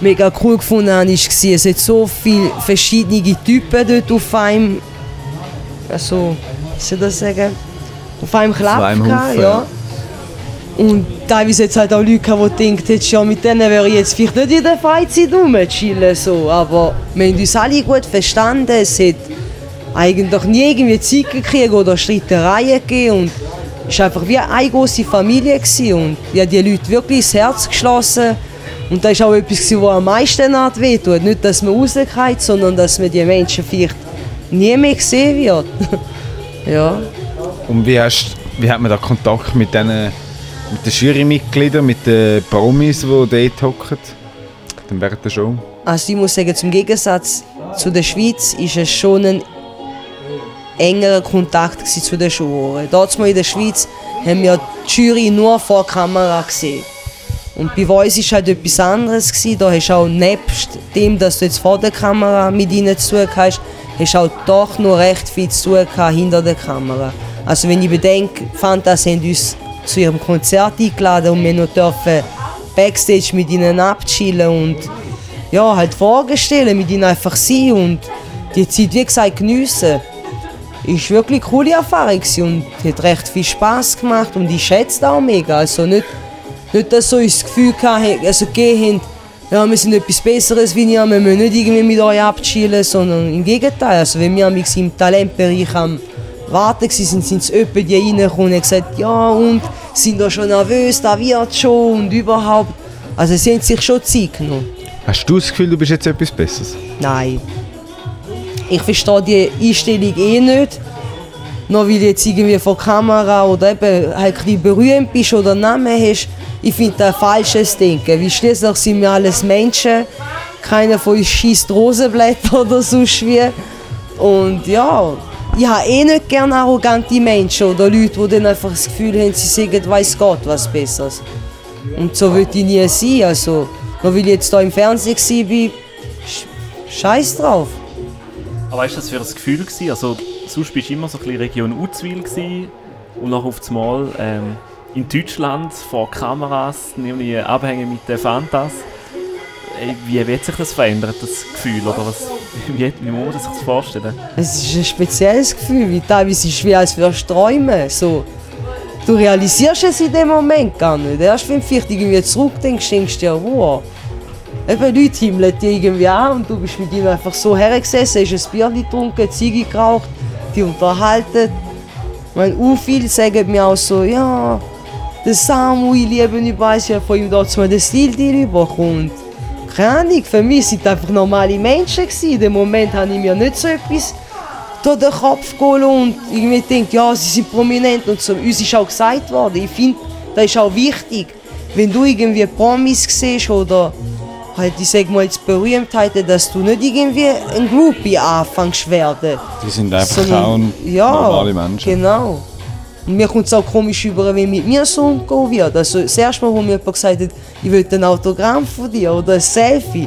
mega cool gefunden habe, ist, es hat so viele verschiedene Typen dort auf einem, also, soll ich das sagen, auf einem Klapp einem gehabt, ja. Und teilweise es halt auch Leute gehabt, die denken, jetzt, ja, mit denen wäre ich jetzt vielleicht nicht in der Freizeit rumchillen, so. Aber wir haben uns alle gut verstanden. Es hat eigentlich nie irgendwie Zeit gekriegt oder Streitereien gegeben. Und es war einfach wie eine große Familie. Gewesen. Und ich habe die Leute wirklich ins Herz geschlossen. Und das ist auch etwas, was am meisten wehtut. Nicht, dass man rausgeht, sondern dass man die Menschen vielleicht nie mehr sehen wird. [LAUGHS] ja. Und wie, hast, wie hat man da Kontakt mit, den, mit den Jurymitgliedern, mit den Promis, die dort hocken? Dann während der Show? Also ich muss sagen, zum Gegensatz zu der Schweiz ist es schon ein engerer Kontakt zu den Juroren. Dort in der Schweiz haben wir die Jury nur vor der Kamera gesehen. Und bei uns war halt etwas anderes. Gewesen. Da hast du auch nebst dem, dass du jetzt vor der Kamera mit ihnen zu hast, hast auch doch noch recht viel zu tun gehabt hinter der Kamera. Also wenn ich bedenke, Fantas haben uns zu ihrem Konzert eingeladen und wir noch dürfen Backstage mit ihnen abchillen und ja, halt Fragen stellen, mit ihnen einfach sein und die Zeit, wie gesagt, geniessen. Ist wirklich eine coole Erfahrung und hat recht viel Spaß gemacht und ich schätze das auch mega. Also nicht, nicht dass so uns das Gefühl hatten, also gegeben haben, ja, wir sind etwas Besseres wie ihr, wir müssen nicht irgendwie mit euch abchillen, sondern im Gegenteil. Also wenn wir im Talentbereich am Warten waren, sind, sind sie öppe die reingekommen und haben gesagt, ja und, sind da schon nervös, da wird schon und überhaupt. Also sie haben sich schon Zeit genommen. Hast du das Gefühl, du bist jetzt etwas Besseres? Nein. Ich verstehe die Einstellung eh nicht. Nur weil du jetzt irgendwie vor Kamera oder eben halt ein berühmt bist oder einen Namen hast. Ich finde das ein falsches Denken. Weil schließlich sind wir alles Menschen. Keiner von uns schießt Rosenblätter [LAUGHS] oder sonst wie. Und ja, ich habe eh nicht gerne arrogante Menschen oder Leute, die dann einfach das Gefühl haben, sie sagen, weiß Gott was Besseres. Und so würde ich nie sein. Also, nur weil ich jetzt hier im Fernsehen war, sch- scheiß drauf. Aber was war das für ein Gefühl? Gewesen? Also, sonst bist du immer so ein bisschen Region Uzwil und nachher auf einmal ähm, in Deutschland vor Kameras, nämlich abhängen mit den Fantas. Wie wird sich das verändern, das Gefühl? Oder was, [LAUGHS] wie, wie muss man sich das vorstellen? Es ist ein spezielles Gefühl, weil teilweise ist es wie als würdest du träumen. So, du realisierst es in dem Moment gar nicht. Erst wenn du vielleicht irgendwie zurückdenkst, denkst du dir, wow. Eben Leute himmeln dich irgendwie an und du bist mit ihnen einfach so hergesessen, hast ein Bier getrunken, eine Ziege geraucht, die unterhalten. Ich meine, auch viele sagen mir auch so, ja, der Samu, ich liebe ihn, ich weiss ja von ihm dort mal den Stil, den überkommt. Keine Ahnung, für mich sind einfach normale Menschen gewesen. In dem Moment habe ich mir nicht so etwas durch den Kopf geholt und irgendwie denkt, ja, sie sind prominent und so. Uns ist auch gesagt worden, ich finde, das ist auch wichtig. Wenn du irgendwie Promis siehst oder halt, ich sag mal jetzt Berühmtheiten, dass du nicht irgendwie ein Groupie anfängst werden. Die sind einfach auch ja, normale Menschen. Genau. Und mir kommt es auch komisch über, wenn mit mir so umgehen wird. Also das erste Mal, wo mir jemand gesagt hat, ich will ein Autogramm von dir oder ein Selfie,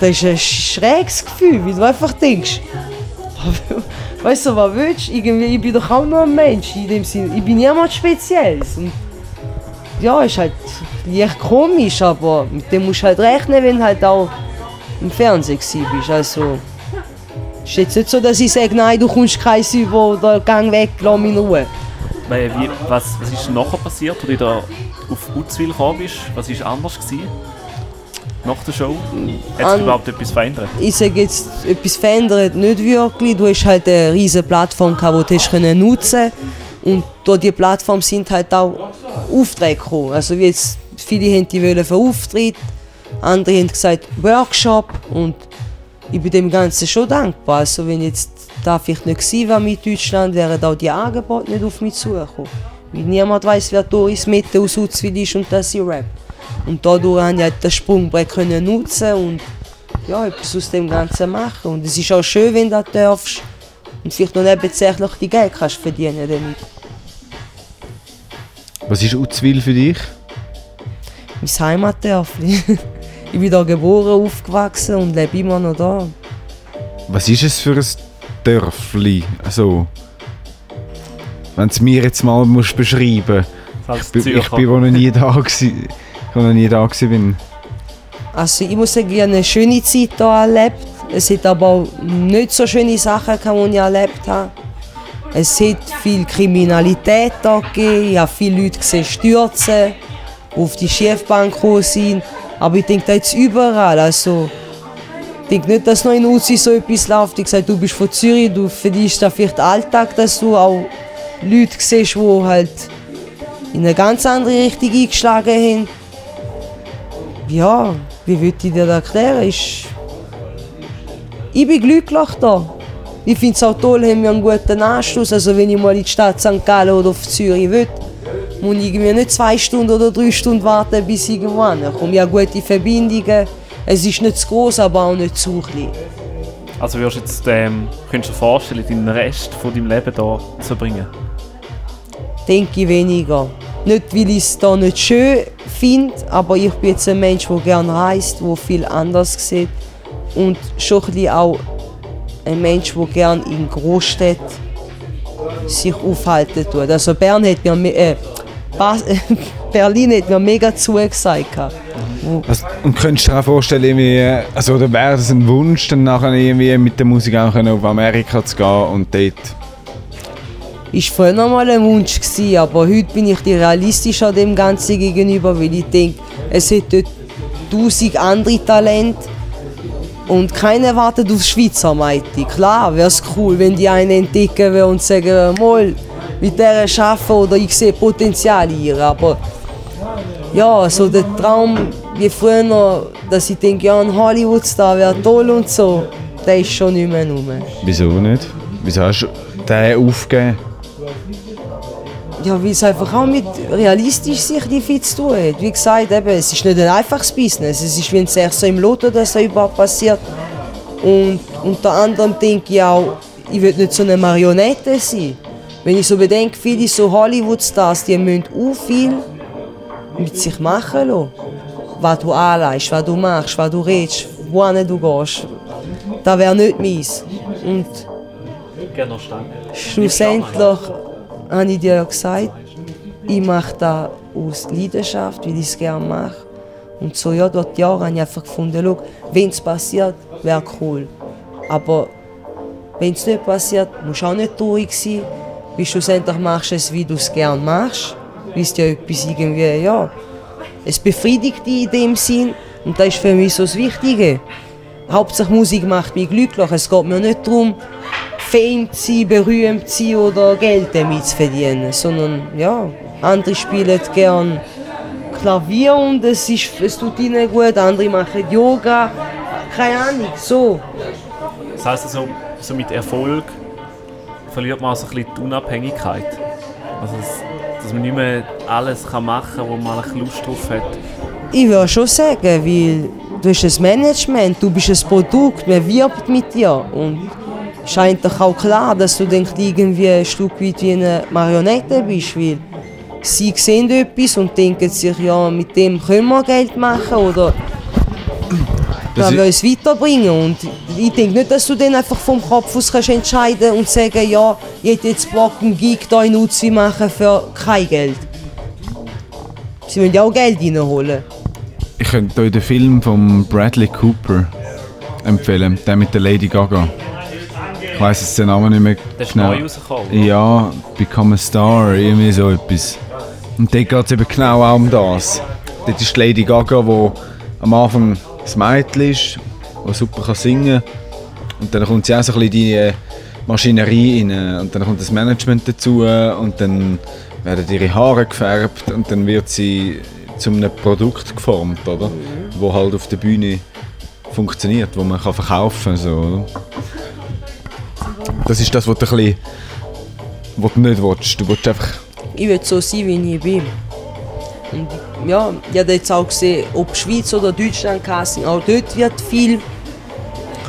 das ist ein schräges Gefühl, weil du einfach denkst, [LAUGHS] weißt du, was willst du? Irgendwie, ich bin doch auch nur ein Mensch in dem Sinne. Ich bin niemand Spezielles. Und ja, ist halt leicht komisch, aber mit dem musst du halt rechnen, wenn du halt auch im Fernsehen bist. Also, ist jetzt nicht so, dass ich sage, nein, du kommst kein über oder gang weg, lass mich in Ruhe. Weil, wie, was, was ist nachher passiert, als du wieder auf Uzwil gekommen bist? Was war anders? Gewesen? Nach der Show? Hat sich überhaupt etwas verändert? Ich sage jetzt, etwas verändert nicht wirklich. Du hast halt eine riesige Plattform, gehabt, die du nutzen Und durch diese Plattform sind halt auch Aufträge gekommen. Also wie jetzt, viele haben die wollen für Auftritt Andere haben gesagt Workshop und ich bin dem Ganzen schon dankbar. Also wenn jetzt da vielleicht nicht gewesen wäre mit Deutschland, wären auch die Angebote nicht auf mich zugekommen. Weil niemand weiß, wer Doris Mette aus Utzwil ist und dass sie rappt. Und dadurch konnte ich halt das Sprungbrett nutzen und ja, etwas aus dem Ganzen machen. Und es ist auch schön, wenn du das darfst und vielleicht noch nebensächlich die Geld kannst verdienen damit. Was ist Utzwil für dich? Mein Heimatdörfli. [LAUGHS] ich bin hier geboren, aufgewachsen und lebe immer noch da. Was ist es für ein Dörfli? Also, wenn du es mir jetzt mal musst beschreiben musst. Ich, bin- ich bin wo noch nie da gewesen. Ich noch nie da gewesen bin. Also ich muss sagen, ich habe eine schöne Zeit hier erlebt. Es hat aber auch nicht so schöne Sachen, die ich erlebt habe. Es hat viel Kriminalität da gegeben. Ich habe viele Leute gesehen stürzen, auf die Schiefbank gekommen sind. Aber ich denke, das ist überall. Also, ich denke nicht, dass noch in Uzi so etwas läuft. Ich sage, du bist von Zürich, du verdienst da vielleicht Alltag, dass du auch Leute siehst, die halt in eine ganz andere Richtung eingeschlagen haben. Ja, wie würde ich dir das erklären? Ist ich bin glücklich da. Ich finde es auch toll, haben wir einen guten Anschluss. Also wenn ich mal in die Stadt St. Gallen oder auf Zürich will, muss ich irgendwie nicht zwei Stunden oder drei Stunden warten, bis ich irgendwo ankomme. Ich habe gute Verbindungen. Es ist nicht zu groß, aber auch nicht zu klein. Also würdest du jetzt, ähm, könntest du dir vorstellen, den Rest von deinem Leben hier zu verbringen? Denke ich weniger. Nicht, weil ich es hier nicht schön finde, aber ich bin jetzt ein Mensch, der gerne reist, der viel anders sieht. Und schon ein auch ein Mensch, der gerne in Großstädten sich aufhalten tut. Also Bern hat mir, äh, [LAUGHS] Berlin hat mir mega zugesagt. Also, und könntest du dir auch vorstellen, irgendwie, also, oder wäre das ein Wunsch, dann nachher irgendwie mit der Musik auch auf Amerika zu gehen und dort... Ist früher noch mal ein Wunsch gewesen, aber heute bin ich realistisch an dem Ganzen gegenüber, weil ich denke, es hat dort tausend andere Talente und keiner wartet auf Schweizer Meite. Klar, wäre es cool, wenn die einen entdecken würden und sagen, mal, mit der arbeiten oder ich sehe Potenzial ihr, aber ja, so der Traum wie früher, noch, dass ich denke, ja, ein Hollywood-Star wäre toll und so, der ist schon nicht mehr rum. Wieso nicht? Wieso hast du den aufgegeben? Ja, weil es einfach auch mit realistisch sich die viel zu tun hat. Wie gesagt, eben, es ist nicht ein einfaches Business. Es ist wie ein Sechser im Lotto, dass das überhaupt passiert. Und unter anderem denke ich auch, ich will nicht so eine Marionette sein. Wenn ich so bedenke, viele so Hollywood-Stars, die müssen auch viel mit sich machen lassen. Was du anleihst, was du machst, was du redest, wohin du gehst. Das wäre nicht meins. Und Gerne noch Stange. Schlussendlich habe ich dir gesagt, ich mache das aus Leidenschaft, weil ich es gerne mache. Und so ja, dort Jahre habe ich einfach gefunden, wenn es passiert, wäre cool. Aber wenn es nicht passiert, musst du auch nicht traurig sein, weil schlussendlich machst du es, wie du es gerne machst. Weil es ja etwas irgendwie, ja, es befriedigt dich in dem Sinn und das ist für mich so das Wichtige. Hauptsache Musik macht mich glücklich. Es geht mir nicht darum, Fame zu sein, berühmt sein oder Geld damit zu verdienen, sondern ja, andere spielen gern Klavier und es, ist, es tut ihnen gut, andere machen Yoga, keine Ahnung, so. Das heisst also, so mit Erfolg verliert man also ein bisschen die Unabhängigkeit. Also, dass, man nicht mehr alles kann machen kann, wo man ein Lust drauf hat. Ich würde schon sagen, weil du hast ein Management, du bist ein Produkt, man wirbt mit dir und es ist eigentlich auch klar, dass du dann irgendwie ein Stück weit wie eine Marionette bist, weil sie sehen etwas und denken sich, ja, mit dem können wir Geld machen oder i- will uns weiterbringen. Und ich denke nicht, dass du dann einfach vom Kopf aus kannst entscheiden und sagen, ja, ich hätte jetzt Bock, einen Gig hier in Uzi machen für kein Geld. Sie wollen ja auch Geld reinholen. Ich könnte euch den Film von Bradley Cooper empfehlen, der mit der Lady Gaga. Weiß jetzt den Namen nicht mehr Der ist genau. neu rausgekommen. oder? Ja, Become a Star, irgendwie so etwas. Und dort geht es eben genau auch um das. Dort ist Lady Gaga, die am Anfang das Mädchen ist, die super kann singen kann. Und dann kommt sie auch so ein bisschen in die äh, Maschinerie rein. Und dann kommt das Management dazu und dann werden ihre Haare gefärbt und dann wird sie zu einem Produkt geformt, oder? wo halt auf der Bühne funktioniert, wo man kann verkaufen kann. So, oder? Das ist das, was du, ein bisschen, was du nicht willst. Du willst einfach... Ich will so sein, wie ich bin. Und ja, ich habe jetzt auch gesehen, ob Schweiz oder Deutschland Casting, auch dort wird viel.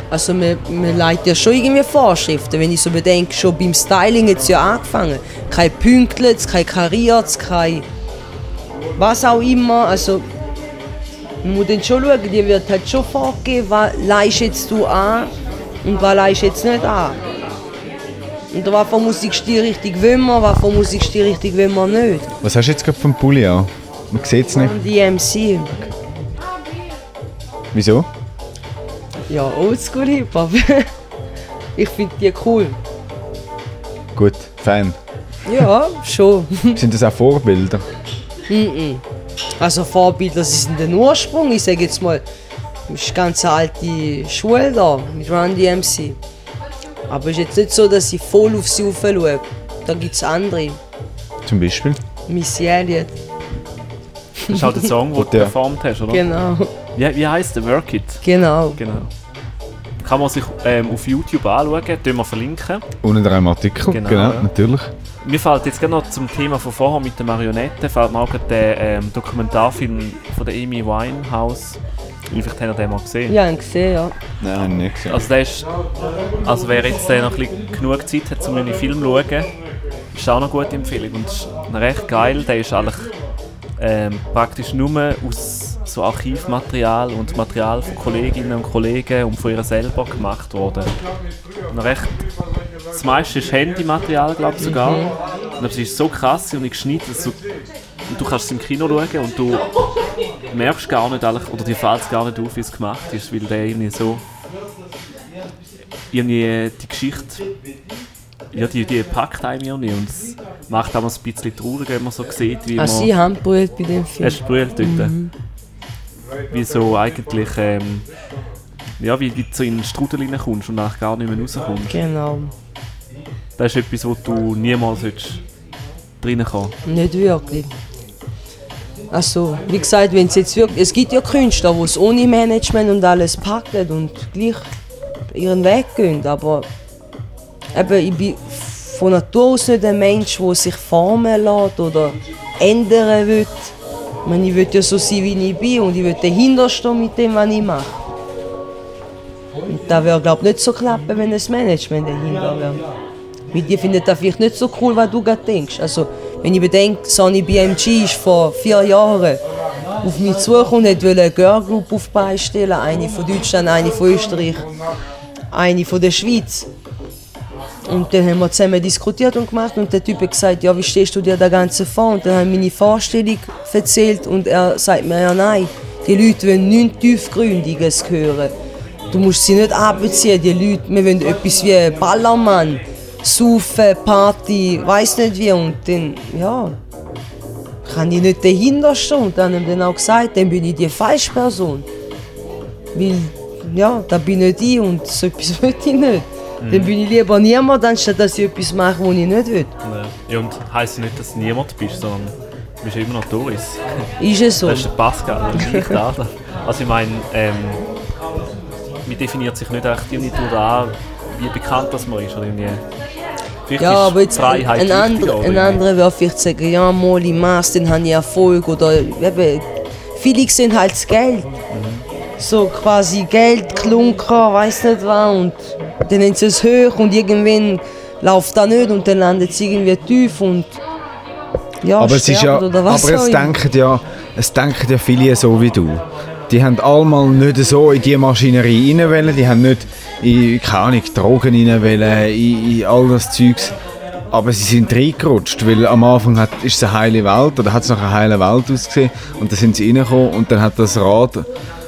Also man, man leitet ja schon irgendwie Vorschriften, wenn ich so bedenke, schon beim Styling hat es ja angefangen. Kein Pünktlet, kein Kariertes, kein was auch immer. Also man muss dann schon schauen, dir wird halt schon vorgegeben, was leist jetzt du an und was leist jetzt nicht an. Und was für Musikstil richtig will man, was für Musikstil richtig will man nicht. Was hast du jetzt gerade vom Pulli an? Man sieht es nicht. Die MC. Wieso? Ja, Oldschool Hip-Hop. [LAUGHS] ich finde die cool. Gut, Fan. Ja, schon. [LAUGHS] Sind das auch Vorbilder? Also Vorbilder, sie sind der Ursprung. Ich sage jetzt mal, das ist eine ganz alte Schule da mit Run DMC. Aber es ist jetzt nicht so, dass ich voll auf sie schaue. Da gibt es andere. Zum Beispiel? Missy Elliott. Das ist halt der Song, den du [LAUGHS] Der- performt hast, oder? Genau, Wie, wie heisst der? Work It? genau. Genau. Kann man sich ähm, auf YouTube anschauen, tun wir verlinken. Unter einem Artikel, Genau, genau, ja. natürlich. Mir fällt jetzt gerade noch zum Thema von vorher mit den Marionetten, fällt mir auch der ähm, Dokumentarfilm von der Amy Winehouse. Vielleicht habt ihr den mal gesehen. Ja, ich habe ihn gesehen, ja. Nein, habe ich nicht gesehen. Also der ist, also wer jetzt noch ein bisschen genug Zeit hat, um einen Film zu schauen, ist auch noch eine gute Empfehlung und ist recht geil. Der ist eigentlich ähm, praktisch nur aus so Archivmaterial und Material von Kolleginnen und Kollegen und von ihr selber gemacht worden. Und recht, das meiste ist Handymaterial, glaube ich sogar. Und es ist so krass und geschnitten, so, und du kannst es im Kino schauen und du merkst gar nicht, oder dir fällt es gar nicht auf, wie es gemacht ist, weil der irgendwie so irgendwie die Geschichte, ja, die, die packt einem ja nicht und es macht auch ein bisschen traurig, wenn man so sieht, wie Also man... sie haben brüllt bei dem Film. Hast du brüllt dort? Wie so eigentlich, ähm, ja, wie, du so in den Strudel reinkommst und nachher gar nicht mehr rauskommst. Genau. Das ist etwas, wo du niemals solltest reinkommen Nicht wirklich. Also, wie gesagt, wenn es jetzt wirklich. Es gibt ja Künstler, die es ohne Management und alles packen und gleich ihren Weg gehen. Aber eben, ich bin von Natur aus nicht ein Mensch, der sich formen lässt oder ändern will. Ich, meine, ich will ja so sein, wie ich bin und ich will dahinter stehen mit dem, was ich mache. Und das wäre, glaube ich, nicht so klappen, wenn das Management dahinter wäre. Weil die finden das vielleicht nicht so cool, was du gerade denkst. Also, wenn ich bedenke, Sonny BMG ist vor vier Jahren auf mich zugekommen und wollte eine Girl Group auf die Beine stellen. Eine von Deutschland, eine von Österreich, eine von der Schweiz. Und dann haben wir zusammen diskutiert und gemacht und der Typ hat gesagt, ja, wie stehst du dir da Ganze vor? Und dann habe ich meine Vorstellung erzählt und er sagt mir, ja nein, die Leute wollen nichts Tiefgründiges hören. Du musst sie nicht abziehen, die Leute, wir wollen etwas wie Ballermann, Saufen, Party, weiß nicht wie und dann, ja, kann ich nicht dahinter stehen. Und dann haben dann auch gesagt, dann bin ich die falsche Person. Weil, ja, da bin nicht ich und so etwas [LAUGHS] will ich nicht. Dann bin ich lieber niemand, anstatt dass ich etwas mache, was ich nicht will. Ja, und heisst nicht, dass du niemand bist, sondern du bist immer noch Doris. [LAUGHS] Ist es so? Das ist der Pascal, nicht. [LAUGHS] Also ich meine, ähm, man definiert sich nicht echt irgendwie durch an, wie bekannt das man ist. Oder irgendwie. Vielleicht Ja, ist aber jetzt Freiheit ein, wichtiger, anderer, oder ein anderer wird vielleicht sagen, ja, mal mach's, dann habe ich Erfolg. Oder eben, viele sehen halt das Geld. So quasi Geld, Klunker, weiß nicht was. Und dann haben sie es hoch und irgendwann läuft das nicht und dann landet es irgendwie tief und ja, Aber es ist ja, sterben oder was aber es denken ja, es denken ja viele so wie du. Die haben allemal nicht so in die Maschinerie rein wollen, die haben nicht in, keine Ahnung, Drogen rein wollen, in, in all das Zeugs. Aber sie sind reingerutscht, weil am Anfang hat, ist es eine heile Welt, oder hat es nach einer heilen Welt ausgesehen, und dann sind sie reingekommen und dann hat das Rad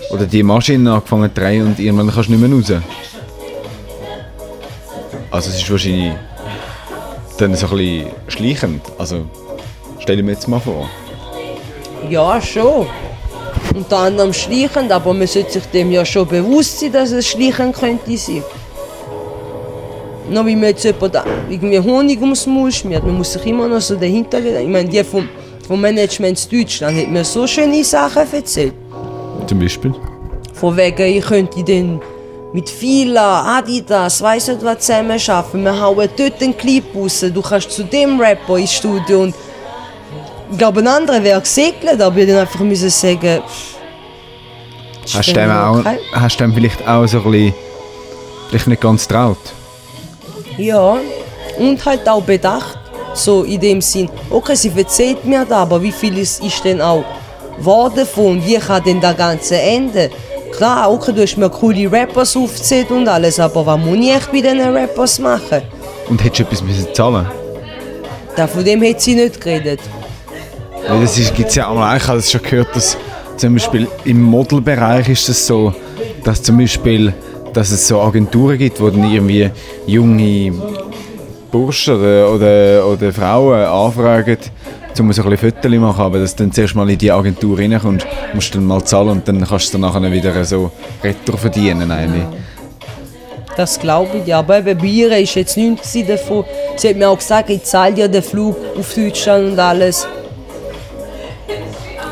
oder die Maschine angefangen zu drehen und irgendwann kannst du nicht mehr raus. Also es ist wahrscheinlich dann so ein bisschen schleichend. Also stell dir jetzt mal vor. Ja, schon. Unter anderem schleichend, aber man sollte sich dem ja schon bewusst sein, dass es schleichend könnte sein. Noch wie man jetzt jemand irgendwie Honig ums Maul schmiert, man muss sich immer noch so dahinter gehen. Ich meine, die vom, vom Management Deutschland hat mir so schöne Sachen erzählt. Zum Beispiel. Von wegen, ich könnte dann mit Fila, Adidas, weiss nicht was zusammen arbeiten. Wir hauen dort einen Clip raus. Du kannst zu dem Rapper ins Studio. Und ich glaube, ein anderer wäre gesegnet, aber ich dann einfach müssen sagen, Hast du dem, auch, okay. hast du dem vielleicht auch so ein bisschen, vielleicht nicht ganz traut? Ja, und halt auch bedacht. So in dem Sinn, okay, sie erzählt mir da, aber wie viel ist, ist denn auch wahr davon? Wie kann denn das Ganze enden? Klar, okay, du hast mir coole Rappers aufgezählt und alles, aber was muss ich echt bei diesen Rappers machen? Und hättest du etwas müssen zahlen Da, von dem hat sie nicht geredet. Weil das gibt es ja auch mal, ich habe das schon gehört, dass zum Beispiel im Modelbereich ist es so, dass zum Beispiel, dass es so Agenturen gibt, wo dann irgendwie junge Burschen oder, oder, oder Frauen anfragen, um so ein bisschen zu machen, aber dass du dann zuerst mal in die Agentur reinkommst, musst dann mal zahlen und dann kannst du dann nachher wieder so Retro verdienen eigentlich. Das glaube ich, ja. Aber eben ihr war jetzt nichts davon. Sie hat mir auch gesagt, ich zahle dir den Flug auf Deutschland und alles.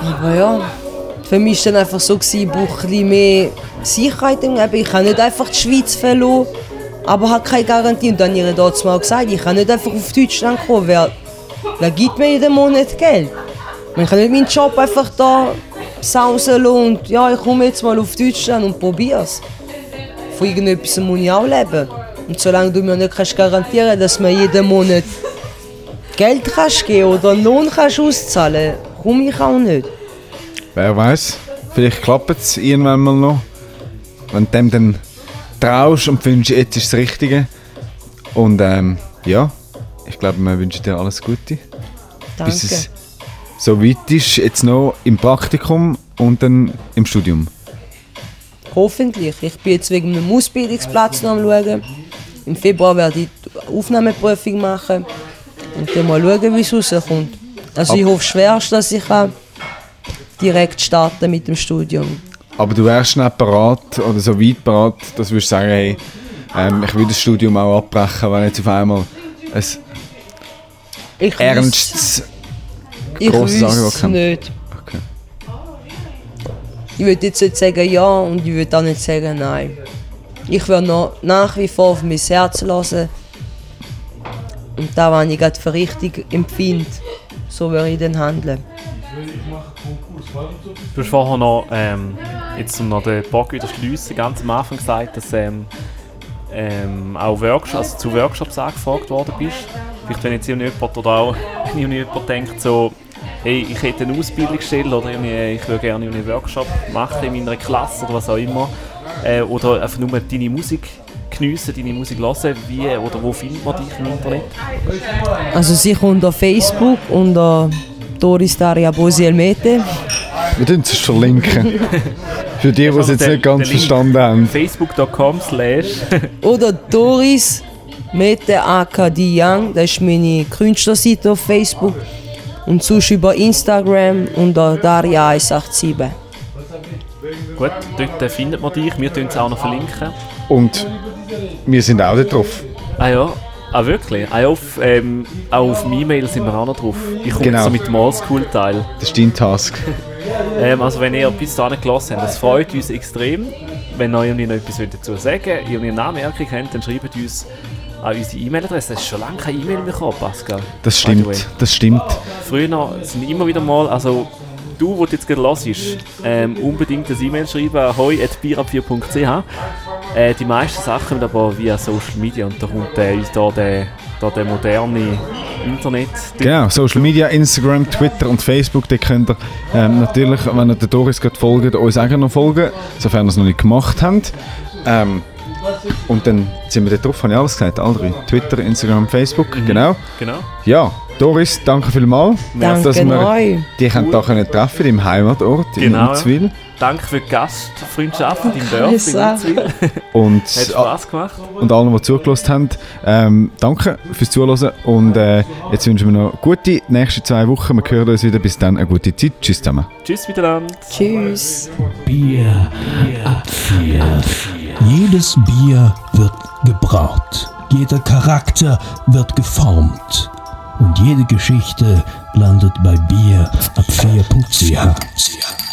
Aber ja, für mich war dann einfach so, gewesen, ich brauche ein mehr Sicherheit. im. Ich kann nicht einfach die Schweiz verloren, aber habe keine Garantie. Und dann habe ich dort mal gesagt, ich kann nicht einfach auf Deutschland kommen, wer, wer gibt mir jeden Monat Geld? Ich kann nicht meinen Job einfach da sausen und ja, ich komme jetzt mal auf Deutschland und probiere es von irgendetwas muss ich auch leben. Und solange du mir nicht kannst garantieren dass mir jeden Monat Geld kannst geben oder einen Lohn kannst auszahlen komme ich auch nicht. Wer weiß, vielleicht klappt es irgendwann mal noch. Wenn du dem dann traust und findest, jetzt ist das Richtige. Und ähm, ja, ich glaube, wir wünschen dir alles Gute. Danke. Bis es so weit ist, jetzt noch im Praktikum und dann im Studium. Hoffentlich. Ich bin jetzt wegen einem Ausbildungsplatz noch am schauen. Im Februar werde ich die Aufnahmeprüfung machen und dann mal schauen, wie es rauskommt. Also ich hoffe schwerst, dass ich direkt starten mit dem Studium. Aber du wärst nicht parat oder so weit parat, dass du sagen, hey, ähm, ich will das Studium auch abbrechen, wenn jetzt auf einmal ein Ich ernstes... Ich grosses Angebot kommt. nicht. Okay. Ich würde jetzt nicht sagen ja und ich würde auch nicht sagen nein. Ich werde noch nach wie vor auf mein Herz hören. Und da, was ich gerade für richtig empfinde, so würde ich dann handeln. Du hast vorher noch, ähm, jetzt um noch den Bock wieder zu schliessen, ganz am Anfang gesagt, dass ähm, ähm, auch Workshops, also zu Workshops angefragt worden bist. Vielleicht wenn jetzt irgendjemand oder auch [LAUGHS] irgendjemand denkt so, hey, ich hätte eine Ausbildungsstelle oder ich würde gerne einen Workshop machen in meiner Klasse oder was auch immer. Äh, oder einfach nur deine Musik geniessen, deine Musik hören. Wie oder wo findet man dich im Internet? Also sie kommt auf Facebook unter Doris Daria Bosi Elmete. Wir tun es verlinken. [LAUGHS] Für die, die es jetzt Der- nicht ganz verstanden haben. facebook.com slash [LAUGHS] Oder Doris Mete AKD Young, das ist meine Künstlerseite auf Facebook. Und sonst über Instagram unter Daria187. Gut, dort äh, findet man dich. Wir tun es auch noch verlinken. Und wir sind auch da drauf. Ah ja, ah wirklich? Ah, auf, ähm, auch auf E-Mail sind wir auch noch drauf. Ich komme Genau. so mit dem Oldschool-Teil. Das ist dein Task. [LAUGHS] Ähm, also wenn ihr bis dahin gelassen habt, das freut uns extrem. Wenn ihr noch etwas dazu sagen wollt, ihr eine Anmerkung habt, dann schreibt uns an unsere E-Mail-Adresse. Es ist schon lange keine E-Mail mehr gekommen, Pascal. Das stimmt. Das stimmt. Früher noch sind immer wieder mal, also du, wo du jetzt gerade hörst, ähm, unbedingt eine E-Mail schreiben an hoi.birab4.ch. Äh, die meisten Sachen kommen aber via Social Media und da kommt äh, uns da der, da der moderne Internet. Genau, Social Media, Instagram, Twitter und Facebook, die könnt ihr ähm, natürlich, wenn ihr der Doris gerade folgt, uns auch noch folgen, sofern ihr es noch nicht gemacht habt. Ähm, und dann sind wir da drauf, habe ich alles gesagt, alle drei. Twitter, Instagram, Facebook, genau. Genau. Ja, Doris, danke vielmals, Danke dass wir euch. dich cool. da können treffen im Heimatort, Genau. in Utzwil. Danke für die Gastfreundschaft im in Sache. Utzwil. Und, Hat Spaß gemacht. und allen, die zugelassen haben, ähm, danke fürs Zuhören und äh, jetzt wünschen wir noch gute nächste zwei Wochen. Wir hören uns wieder. Bis dann, eine gute Zeit. Tschüss zusammen. Tschüss miteinander. Tschüss. Bier ab vier. Jedes Bier wird gebraut. Jeder Charakter wird geformt. Und jede Geschichte landet bei Bier ab 4.ch.